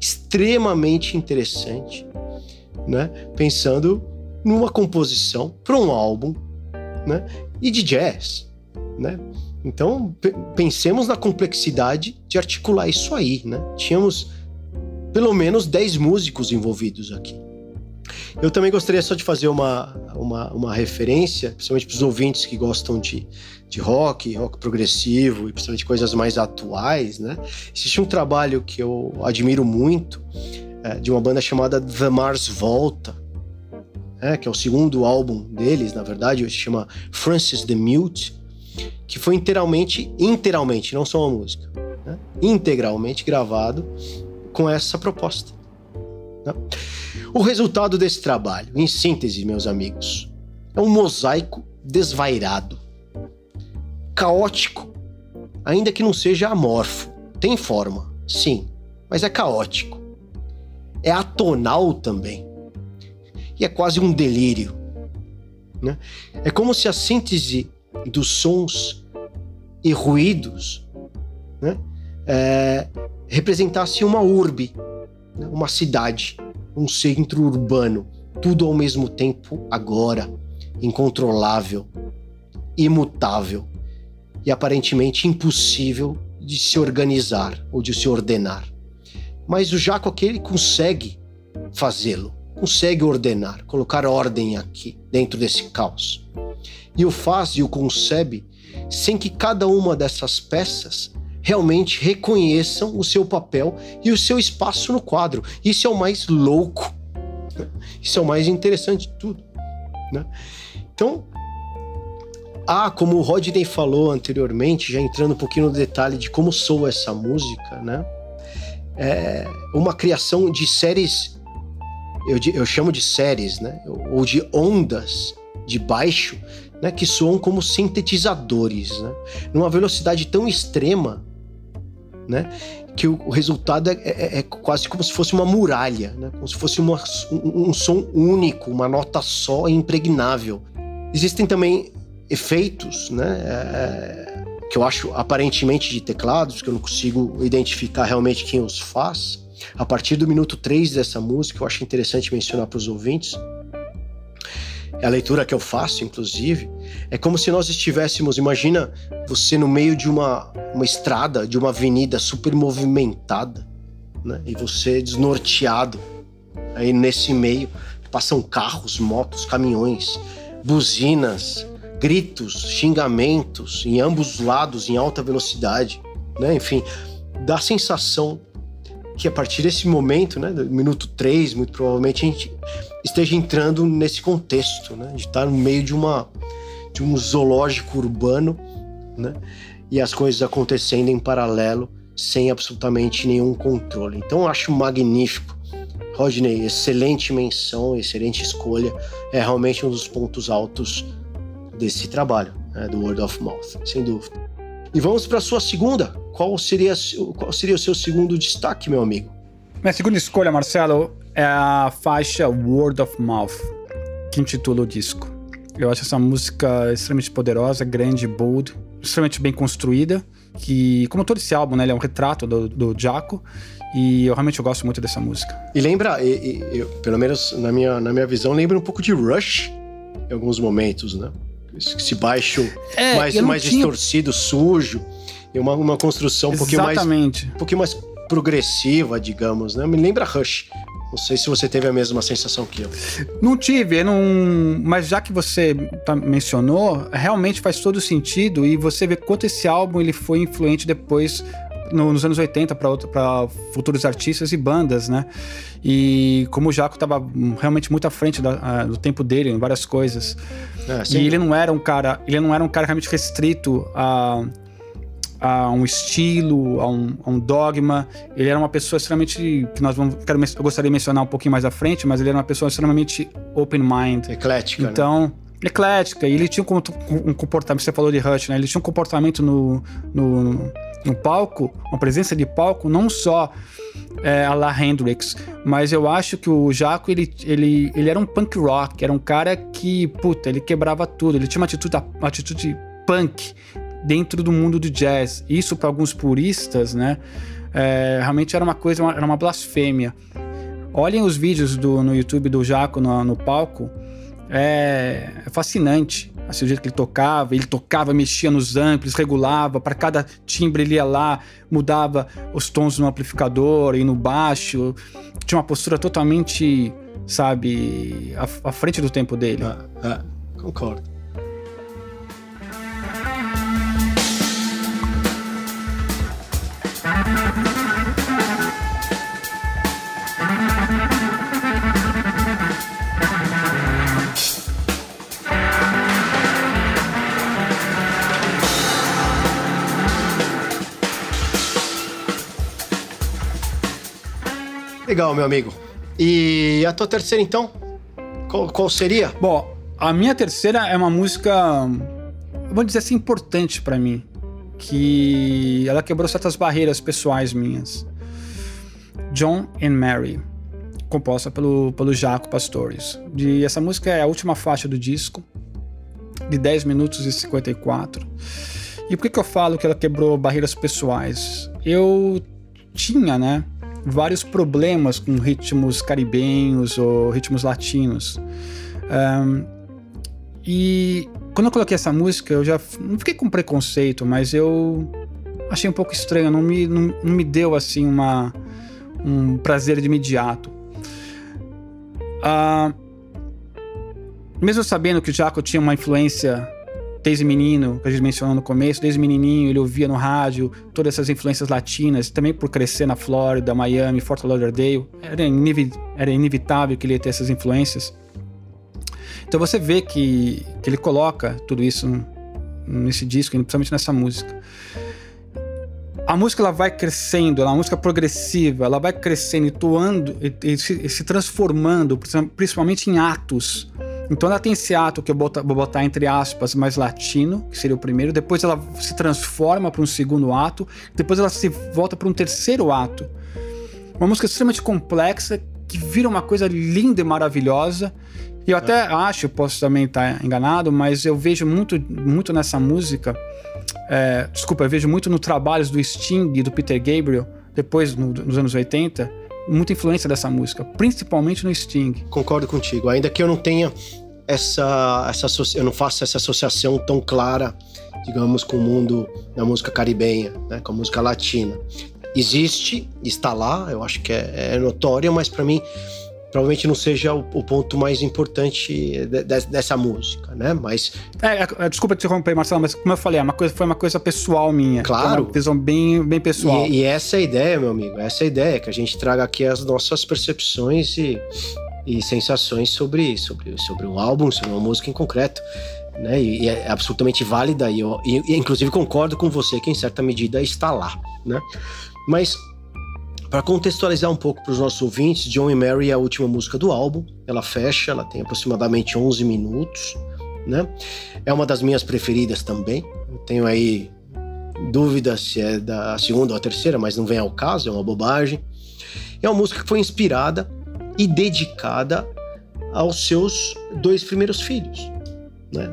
B: extremamente interessante, né? pensando numa composição para um álbum né? e de jazz. Né? Então, pensemos na complexidade de articular isso aí. Né? Tínhamos pelo menos 10 músicos envolvidos aqui. Eu também gostaria só de fazer uma, uma, uma referência, principalmente para os ouvintes que gostam de, de rock, rock progressivo e principalmente coisas mais atuais, né? Existe um trabalho que eu admiro muito é, de uma banda chamada The Mars Volta, é, que é o segundo álbum deles, na verdade, se chama Francis the Mute, que foi inteiramente, inteiramente, não só uma música, né? integralmente gravado com essa proposta. Né? O resultado desse trabalho, em síntese, meus amigos, é um mosaico desvairado, caótico, ainda que não seja amorfo. Tem forma, sim, mas é caótico. É atonal também. E é quase um delírio. Né? É como se a síntese dos sons e ruídos né, é, representasse uma urbe, né? uma cidade, um centro urbano, tudo ao mesmo tempo agora, incontrolável, imutável e aparentemente impossível de se organizar ou de se ordenar. Mas o Jaco aqui ele consegue fazê-lo, consegue ordenar, colocar ordem aqui, dentro desse caos. E o faz e o concebe sem que cada uma dessas peças realmente reconheçam o seu papel e o seu espaço no quadro. Isso é o mais louco. Isso é o mais interessante de tudo. Né? Então, ah, como o Rodney falou anteriormente, já entrando um pouquinho no detalhe de como soa essa música, né? É uma criação de séries, eu, eu chamo de séries, né? Ou de ondas de baixo, né? Que soam como sintetizadores, né? Numa velocidade tão extrema né? Que o, resultado é, é, é, quase como se fosse uma muralha, né? Como se fosse uma, um, um som único, uma nota só e impregnável. Existem também efeitos, né? É, que eu acho aparentemente de teclados, que eu não consigo identificar realmente quem os faz. A partir do minuto 3 dessa música, eu acho interessante mencionar para os ouvintes, é a leitura que eu faço, inclusive, é como se nós estivéssemos, imagina você no meio de uma, uma estrada, de uma avenida super movimentada, né? E você desnorteado. Aí nesse meio passam carros, motos, caminhões, buzinas, gritos, xingamentos em ambos os lados em alta velocidade, né? Enfim, dá a sensação que a partir desse momento, né, minuto 3, muito provavelmente a gente esteja entrando nesse contexto, né? De estar no meio de uma de um zoológico urbano, né? E as coisas acontecendo em paralelo sem absolutamente nenhum controle. Então eu acho magnífico, Rodney, excelente menção, excelente escolha. É realmente um dos pontos altos desse trabalho, né, do Word of Mouth, sem dúvida. E vamos para a sua segunda. Qual seria, qual seria o seu segundo destaque, meu amigo?
C: Minha segunda escolha, Marcelo, é a faixa Word of Mouth, que intitula o disco. Eu acho essa música extremamente poderosa, grande, bold, extremamente bem construída, que, como todo esse álbum, né, ele é um retrato do, do Jaco, e eu realmente eu gosto muito dessa música.
B: E lembra, e, e, eu, pelo menos na minha, na minha visão, lembra um pouco de Rush em alguns momentos, né? Esse baixo é, mais, mais tinha... distorcido, sujo, e uma, uma construção um pouquinho mais. Um pouquinho mais progressiva, digamos, né? Me lembra Rush. Não sei se você teve a mesma sensação que eu.
C: Não tive, não... mas já que você tá, mencionou, realmente faz todo sentido e você vê quanto esse álbum ele foi influente depois no, nos anos 80 para futuros artistas e bandas, né? E como o Jaco estava realmente muito à frente da, do tempo dele em várias coisas. É, e ele não era um cara, ele não era um cara realmente restrito a a um estilo, a um, a um, dogma. Ele era uma pessoa extremamente. que nós vamos. Quero, eu gostaria de mencionar um pouquinho mais à frente, mas ele era uma pessoa extremamente open mind.
B: Eclética.
C: Né? Então. Né? Eclética, e ele tinha um, um, comportamento, você falou de Rush, né? Ele tinha um comportamento no, no, no palco, uma presença de palco, não só é, a la Hendrix, mas eu acho que o Jaco, ele, ele, ele era um punk rock, era um cara que, puta, ele quebrava tudo, ele tinha uma atitude, uma atitude punk, dentro do mundo do jazz. Isso para alguns puristas, né? É, realmente era uma coisa, era uma blasfêmia. Olhem os vídeos do, no YouTube do Jaco no, no palco, é, é fascinante. Assim, o jeito que ele tocava, ele tocava, mexia nos amplos, regulava, para cada timbre ele ia lá, mudava os tons no amplificador e no baixo. Tinha uma postura totalmente, sabe, à, à frente do tempo dele. Ah,
B: ah, concordo. Legal, meu amigo. E a tua terceira, então? Qual, qual seria?
C: Bom, a minha terceira é uma música, vou dizer assim, importante para mim. Que ela quebrou certas barreiras pessoais minhas. John and Mary, composta pelo, pelo Jaco Pastores. De, essa música é a última faixa do disco, de 10 minutos e 54. E por que, que eu falo que ela quebrou barreiras pessoais? Eu tinha, né? Vários problemas com ritmos caribenhos ou ritmos latinos. Um, e quando eu coloquei essa música, eu já não fiquei com preconceito, mas eu achei um pouco estranho, não me, não, não me deu assim uma, um prazer de imediato. Uh, mesmo sabendo que o Jaco tinha uma influência desde menino, que a gente mencionou no começo, desde menininho ele ouvia no rádio todas essas influências latinas, também por crescer na Flórida, Miami, Fort Lauderdale, era, era inevitável que ele ia ter essas influências. Então você vê que, que ele coloca tudo isso nesse disco, principalmente nessa música. A música ela vai crescendo, ela é uma música progressiva, ela vai crescendo e toando e, e, e se transformando, principalmente em atos então ela tem esse ato que eu vou botar entre aspas mais latino, que seria o primeiro, depois ela se transforma para um segundo ato, depois ela se volta para um terceiro ato. Uma música extremamente complexa que vira uma coisa linda e maravilhosa. E eu até acho, posso também estar enganado, mas eu vejo muito, muito nessa música. É, desculpa, eu vejo muito no trabalhos do Sting e do Peter Gabriel, depois no, nos anos 80, muita influência dessa música, principalmente no Sting.
B: Concordo contigo, ainda que eu não tenha essa, essa eu não faço essa associação tão clara, digamos, com o mundo da música caribenha, né, com a música latina. Existe, está lá, eu acho que é, é notório, mas para mim provavelmente não seja o, o ponto mais importante de, de, dessa música, né? Mas
C: é, é, desculpa te interromper, Marcelo, mas como eu falei, é uma coisa, foi uma coisa pessoal minha.
B: Claro.
C: Uma visão bem, bem pessoal.
B: E, e, essa é a ideia, meu amigo. Essa é a ideia que a gente traga aqui as nossas percepções e, e sensações sobre sobre sobre um álbum, sobre uma música em concreto. Né, e, é absolutamente válida e eu e, e, inclusive concordo com você que em certa medida está lá, né? Mas Para contextualizar um pouco para os nossos ouvintes, John e Mary é a última música do álbum. Ela fecha, ela tem aproximadamente 11 minutos, né? É uma das minhas preferidas também. Eu tenho aí dúvidas se é da segunda ou a terceira, mas não vem ao caso, é uma bobagem. É uma música que foi inspirada e dedicada aos seus dois primeiros filhos, né?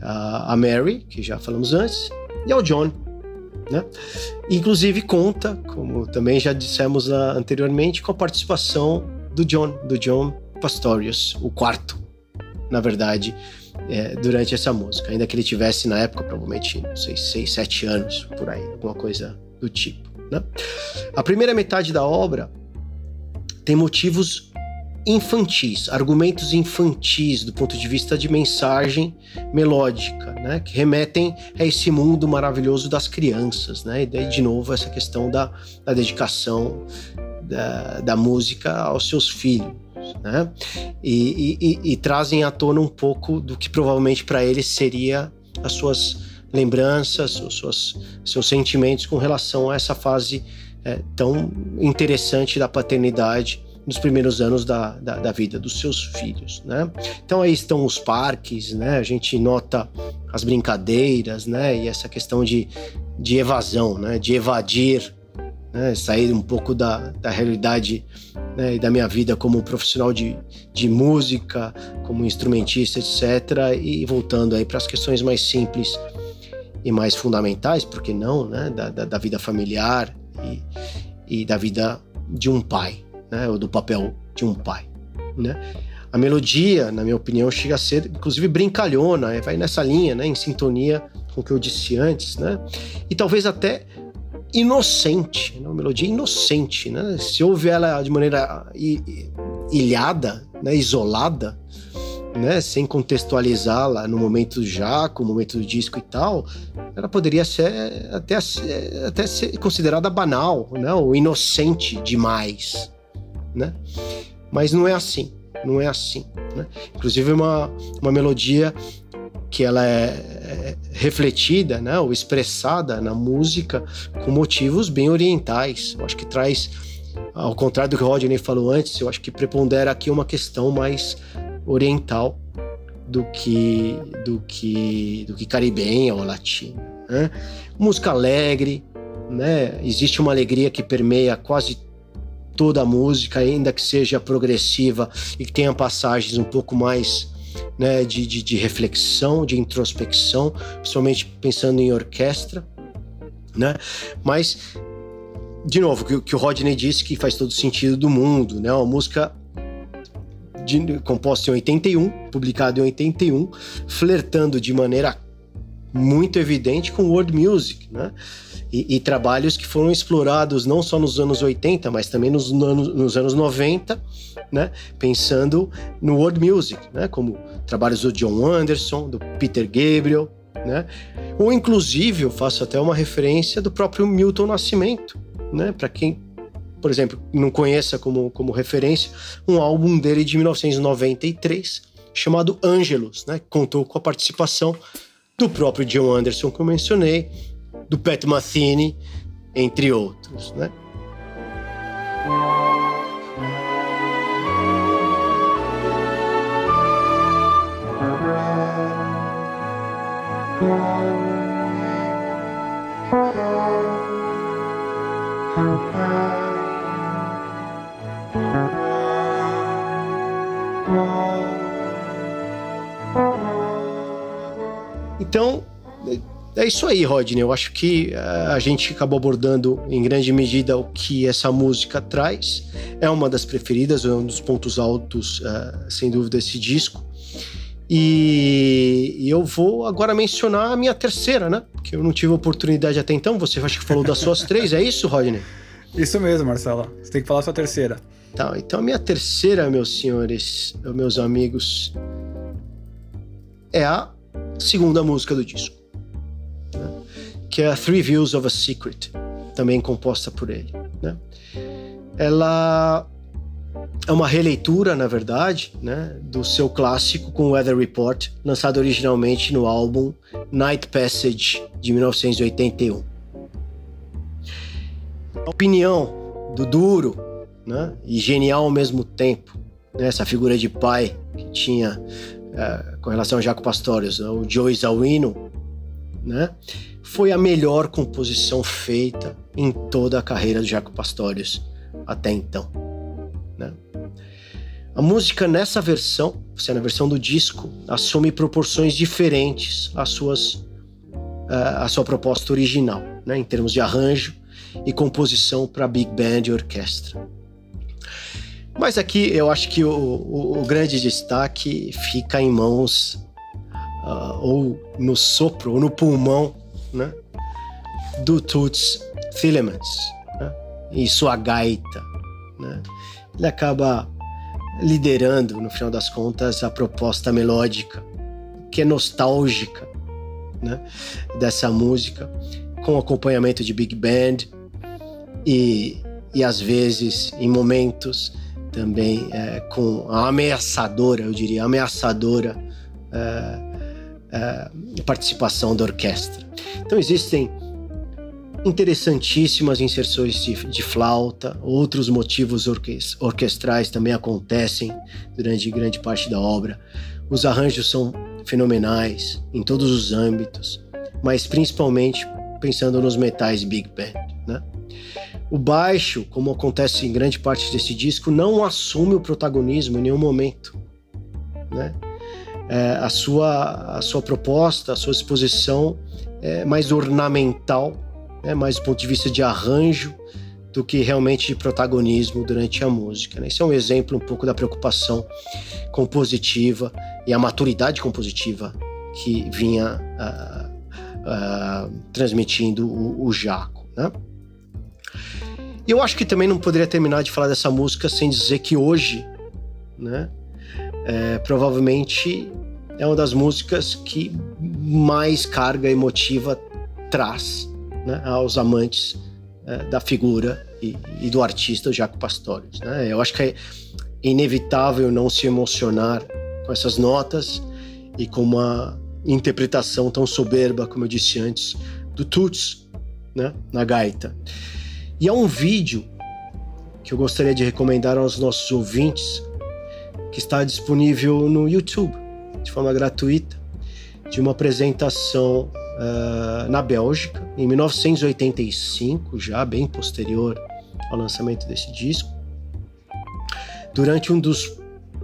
B: A Mary, que já falamos antes, e ao John, né? Inclusive conta, como também já dissemos anteriormente, com a participação do John, do John Pastorius, o quarto, na verdade, é, durante essa música. Ainda que ele tivesse na época, provavelmente, não sei, seis, sete anos, por aí, alguma coisa do tipo. Né? A primeira metade da obra tem motivos infantis, argumentos infantis do ponto de vista de mensagem melódica, né, que remetem a esse mundo maravilhoso das crianças, né, e daí de novo essa questão da, da dedicação da, da, música aos seus filhos, né, e, e, e, trazem à tona um pouco do que provavelmente para eles seria as suas lembranças, os seus, seus sentimentos com relação a essa fase é, tão interessante da paternidade nos primeiros anos da, da, da, vida dos seus filhos, né? Então aí estão os parques, né? A gente nota as brincadeiras, né? E essa questão de, de evasão, né? De evadir, né? Sair um pouco da, da realidade né? e da minha vida como profissional de, de música, como instrumentista, etc. E voltando aí para as questões mais simples e mais fundamentais, porque não, né? Da, da, da vida familiar e, e da vida de um pai, né, do papel de um pai, né? A melodia, na minha opinião, chega a ser, inclusive, brincalhona, vai nessa linha, né, em sintonia com o que eu disse antes, né? E talvez até inocente, né? uma melodia inocente, né? Se ouve ela de maneira ilhada, né, isolada, né, sem contextualizá-la no momento já, com o momento do disco e tal, ela poderia ser até, até ser considerada banal, né, ou inocente demais, né? Mas não é assim, não é assim. Né? Inclusive uma, uma melodia que ela é, é refletida, né, ou expressada na música com motivos bem orientais. Eu acho que traz, ao contrário do que o Rodney falou antes, eu acho que prepondera aqui uma questão mais oriental do que do que do que caribenha ou latina. Né? Música alegre, né? Existe uma alegria que permeia quase toda a música, ainda que seja progressiva e que tenha passagens um pouco mais né, de, de, de reflexão, de introspecção, principalmente pensando em orquestra, né? Mas, de novo, que, que o Rodney disse que faz todo sentido do mundo, né? Uma música de, composta em 81, publicada em 81, flertando de maneira muito evidente com world music, né? e, e, trabalhos que foram explorados não só nos anos 80, mas também nos, anos, nos anos 90, né? pensando no world music, né? como trabalhos do John Anderson, do Peter Gabriel, né? ou inclusive eu faço até uma referência do próprio Milton Nascimento, né? para quem por exemplo, não conheça como, como referência, um álbum dele de 1993 chamado Angelus, né? Contou com a participação do próprio John Anderson que eu mencionei, do Pat Metheny, entre outros, né? Então, é isso aí, Rodney. Eu acho que eh, a gente acabou abordando em grande medida o que essa música traz. É uma das preferidas, é um dos pontos altos, uh, sem dúvida, esse disco. E, eu vou agora mencionar a minha terceira, né? Que eu não tive oportunidade até então. Você acho que falou das suas três, é isso, Rodney?
C: Isso mesmo, Marcelo. Você tem que falar a sua terceira.
B: Tá, então a minha terceira, meus senhores, meus amigos, é a segunda música do disco que é a Three Views of a Secret, também composta por ele. Né? Ela é uma releitura, na verdade, né, do seu clássico com Weather Report, lançado originalmente no álbum Night Passage de 1981. A opinião do duro né? e genial ao mesmo tempo. Né? Essa figura de pai que tinha é, com relação a Jaco Pastorius, né? o Joe Zawino, né? foi a melhor composição feita em toda a carreira do Jaco Pastorius até então. Né? A música nessa versão, se é na versão do disco, assume proporções diferentes às suas, à sua proposta original, né? em termos de arranjo e composição para big band e orquestra. Mas aqui eu acho que o, o, o grande destaque fica em mãos uh, ou no sopro ou no pulmão né, do Toots Thielemans né, e sua gaita. Né. Ele acaba liderando, no final das contas, a proposta melódica, que é nostálgica né, dessa música, com acompanhamento de big band e, e às vezes, em momentos, também é, com a ameaçadora, eu diria, ameaçadora é, é, participação da orquestra. Então existem interessantíssimas inserções de, de flauta, outros motivos orquestrais também acontecem durante grande parte da obra. Os arranjos são fenomenais em todos os âmbitos, mas principalmente pensando nos metais big band, né? O baixo, como acontece em grande parte desse disco, não assume o protagonismo em nenhum momento, né? É, a sua a sua proposta, a sua exposição é mais ornamental, né? mais do ponto de vista de arranjo do que realmente de protagonismo durante a música. Né? Isso é um exemplo um pouco da preocupação compositiva e a maturidade compositiva que vinha uh, uh, transmitindo o, o Jaco. Né? E eu acho que também não poderia terminar de falar dessa música sem dizer que hoje, né, é, provavelmente é uma das músicas que mais carga emotiva traz né, aos amantes é, da figura e, e, do artista Jaco Pastorius. Né? Eu acho que é inevitável não se emocionar com essas notas e com uma interpretação tão soberba, como eu disse antes, do Tuts né, na gaita. E há um vídeo que eu gostaria de recomendar aos nossos ouvintes, que está disponível no YouTube, de forma gratuita, de uma apresentação uh, na Bélgica, em 1985, já bem posterior ao lançamento desse disco. Durante um dos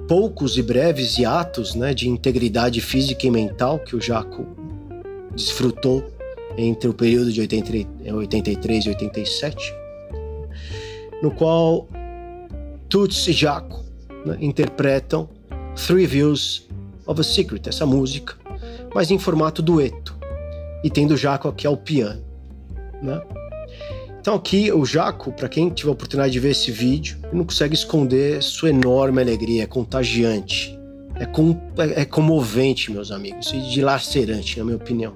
B: poucos e breves hiatos né, de integridade física e mental que o Jaco desfrutou entre o período de 83 e 87, no qual Toots e Jaco né, interpretam Three Views of a Secret, essa música, mas em formato dueto, e tendo Jaco aqui ao piano. Né? Então aqui o Jaco, para quem tiver a oportunidade de ver esse vídeo, não consegue esconder sua enorme alegria, é contagiante, é, com, é, é comovente, meus amigos, e dilacerante, na minha opinião.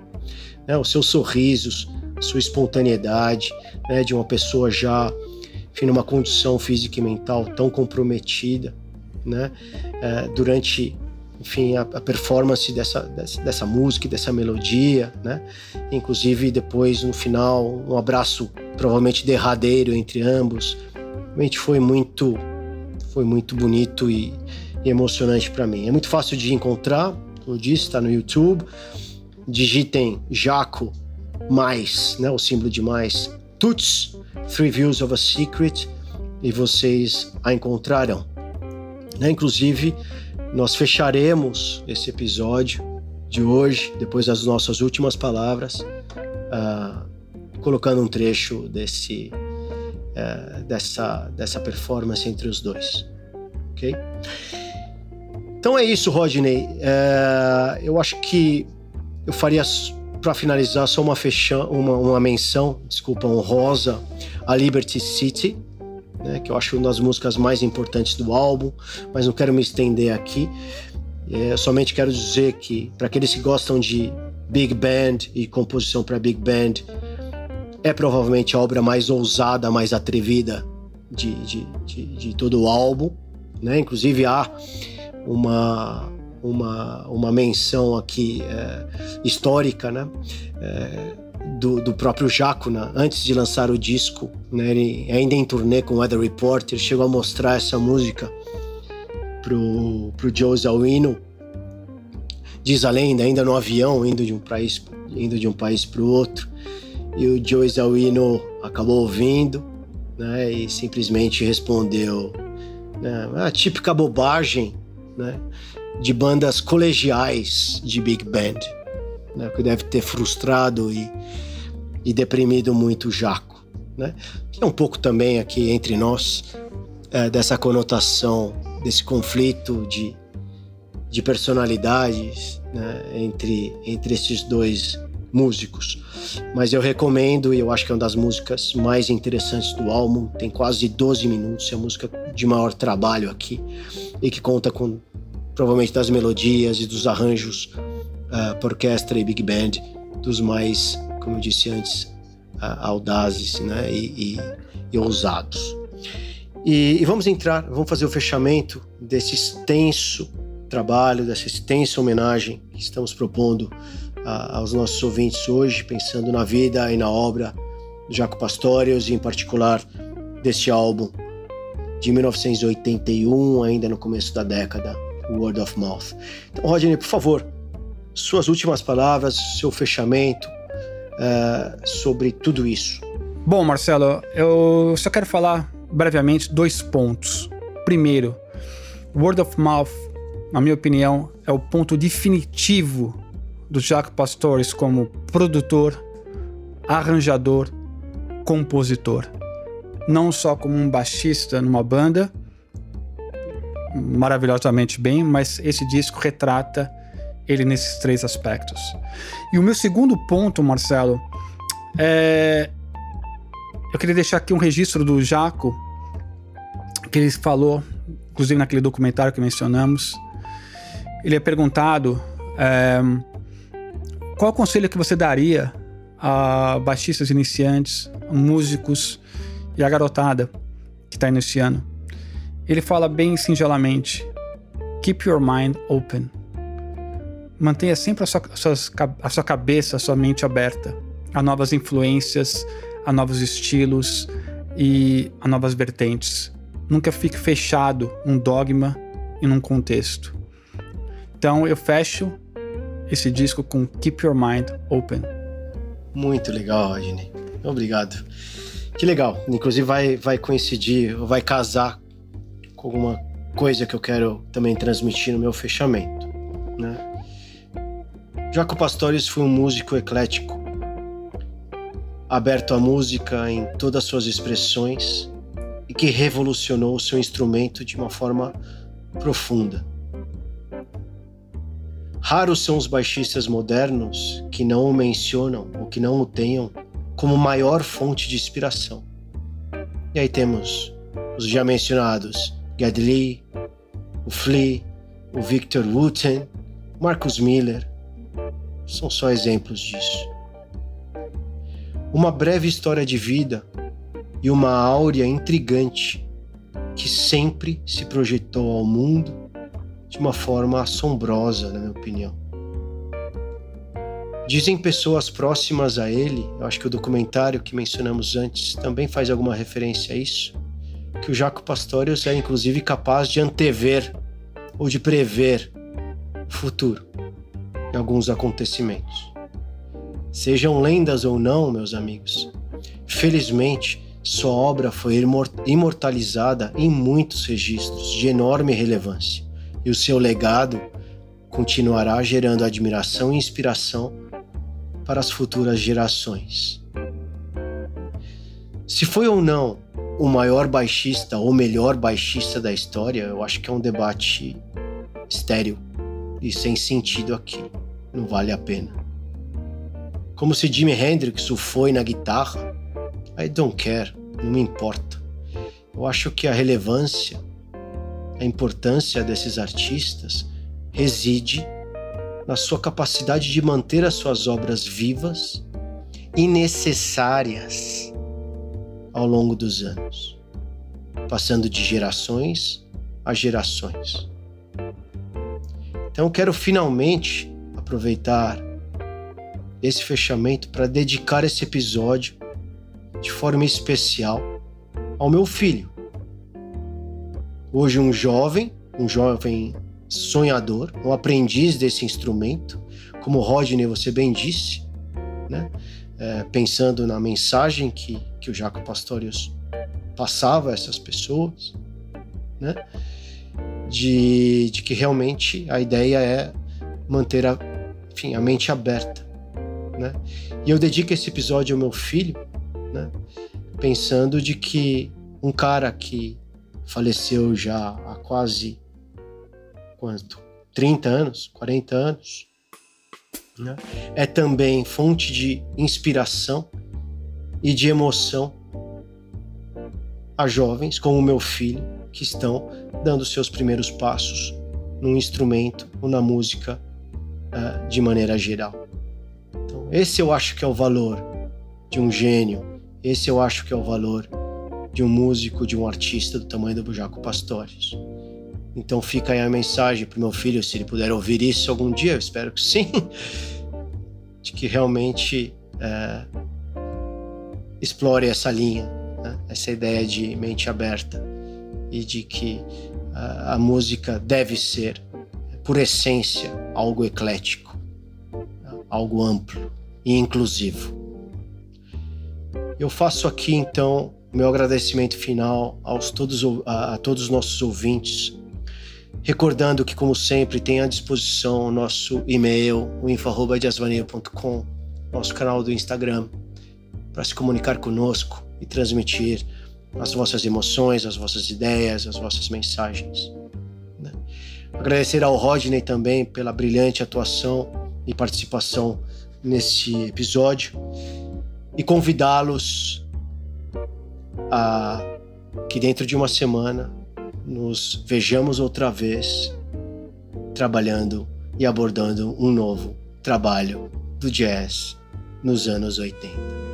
B: Né? Os seus sorrisos, sua espontaneidade, né? de uma pessoa já enfim, numa condição física e mental tão comprometida, né? É, durante, enfim, a, a performance dessa, dessa, dessa, música, dessa melodia, né? Inclusive depois no final um abraço provavelmente derradeiro entre ambos, realmente foi muito, foi muito bonito e, e emocionante para mim. É muito fácil de encontrar, como eu disse, está no YouTube. Digitem Jaco mais, né? O símbolo de mais. Tuts Three Views of a Secret e vocês a encontrarão. Né? Inclusive, nós fecharemos esse episódio de hoje, depois das nossas últimas palavras, uh, colocando um trecho desse, uh, dessa, dessa performance entre os dois. Ok? Então é isso, Rodney. Uh, eu acho que eu faria para finalizar, só uma, fecha, uma, uma menção, desculpa, honrosa a Liberty City, né, que eu acho uma das músicas mais importantes do álbum, mas não quero me estender aqui. É, somente quero dizer que, para aqueles que gostam de big band e composição para big band, é provavelmente a obra mais ousada, mais atrevida de, de, de, de todo o álbum. Né? Inclusive, há uma uma, uma menção aqui é, histórica, né? É, do, do próprio Jaco, né? antes de lançar o disco, né? ele ainda em turnê com o Weather Report, ele chegou a mostrar essa música pro, pro Joe Zawino. Diz a lenda, ainda no avião, indo de um país, indo de um país para o outro. E o Joe Zawino acabou ouvindo né? e simplesmente respondeu né? a típica bobagem né? De bandas colegiais de big band, né? que deve ter frustrado e, e deprimido muito o Jaco. Né? é um pouco também aqui entre nós é, dessa conotação, desse conflito de, de personalidades né? entre, entre esses dois músicos. Mas eu recomendo, e eu acho que é uma das músicas mais interessantes do álbum, tem quase 12 minutos, é a música de maior trabalho aqui, e que conta com provavelmente das melodias e dos arranjos uh, por orquestra e big band, dos mais, como eu disse antes, uh, audazes né, e, e, e ousados. E, e, vamos entrar, vamos fazer o fechamento desse extenso trabalho, dessa extensa homenagem que estamos propondo uh, aos nossos ouvintes hoje, pensando na vida e na obra do Jaco Pastorius e em particular deste álbum de 1981, ainda no começo da década, Word of Mouth. Então, Rodney, por favor, suas últimas palavras, seu fechamento uh, sobre tudo isso.
C: Bom, Marcelo, eu só quero falar brevemente dois pontos. Primeiro, Word of Mouth, na minha opinião, é o ponto definitivo do Jack Pastores como produtor, arranjador, compositor. Não só como um baixista numa banda, maravilhosamente bem, mas esse disco retrata ele nesses três aspectos. E o meu segundo ponto, Marcelo, é. Eu queria deixar aqui um registro do Jaco, que ele falou, inclusive naquele documentário que mencionamos. Ele é perguntado é, qual conselho que você daria a baixistas iniciantes, músicos e a garotada que está iniciando. Ele fala bem singelamente: Keep your mind open. Mantenha sempre a sua, a sua, a sua cabeça, a sua mente aberta a novas influências, a novos estilos e a novas vertentes. Nunca fique fechado num dogma e num contexto. Então eu fecho esse disco com Keep Your Mind Open.
B: Muito legal, Rodney. Obrigado. Que legal. Inclusive vai, vai coincidir, vai casar com alguma coisa que eu quero também transmitir no meu fechamento, né? Jaco Pastores foi um músico eclético, aberto à música em todas suas expressões e que revolucionou o seu instrumento de uma forma profunda. Raros são os baixistas modernos que não o mencionam ou que não o tenham como maior fonte de inspiração. E aí temos os já mencionados Ged Lee, o Flea, o Victor Wooten, Marcus Miller. São só exemplos disso. Uma breve história de vida e uma áurea intrigante que sempre se projetou ao mundo de uma forma assombrosa, na minha opinião. Dizem pessoas próximas a ele, eu acho que o documentário que mencionamos antes também faz alguma referência a isso, que o Jaco Pastorius é inclusive capaz de antever ou de prever futuro e alguns acontecimentos. Sejam lendas ou não, meus amigos, felizmente sua obra foi imortalizada em muitos registros de enorme relevância e o seu legado continuará gerando admiração e inspiração para as futuras gerações. Se foi ou não o maior baixista ou melhor baixista da história, eu acho que é um debate estéril e sem sentido aqui. Não vale a pena. Como se Jimi Hendrix o foi na guitarra, I don't care, não me importa. Eu acho que a relevância, a importância desses artistas reside na sua capacidade de manter as suas obras vivas e necessárias ao longo dos anos, passando de gerações a gerações. Então quero finalmente aproveitar esse fechamento para dedicar esse episódio de forma especial ao meu filho. Hoje, um jovem, um jovem sonhador, um aprendiz desse instrumento, como Rodney você bem disse, né? É, pensando na mensagem que, que o Jaco Pastorius passava a essas pessoas, né? De, de que realmente a ideia é manter a, enfim, a mente aberta, né? E eu dedico esse episódio ao meu filho, né? Pensando de que um cara que faleceu já há quase quanto? 30 anos, 40 anos, né? é também fonte de inspiração e de emoção a jovens como o meu filho que estão dando seus primeiros passos no instrumento ou na música uh, de maneira geral. Então, esse eu acho que é o valor de um gênio, esse eu acho que é o valor de um músico, de um artista do tamanho do Bujaco Pastores. Então fica aí a mensagem para meu filho, se ele puder ouvir isso algum dia, eu espero que sim, de que realmente é, explore essa linha, né? essa ideia de mente aberta e de que a, a música deve ser, por essência, algo eclético, algo amplo e inclusivo. Eu faço aqui então meu agradecimento final aos todos, a, a todos os nossos ouvintes Recordando que, como sempre, tem à disposição o nosso e-mail, o nosso canal do Instagram, para se comunicar conosco e transmitir as vossas emoções, as vossas ideias, as vossas mensagens. Né? Agradecer ao Rodney também pela brilhante atuação e participação nesse episódio e convidá-los a que dentro de uma semana nos vejamos outra vez trabalhando e abordando um novo trabalho do jazz nos anos 80.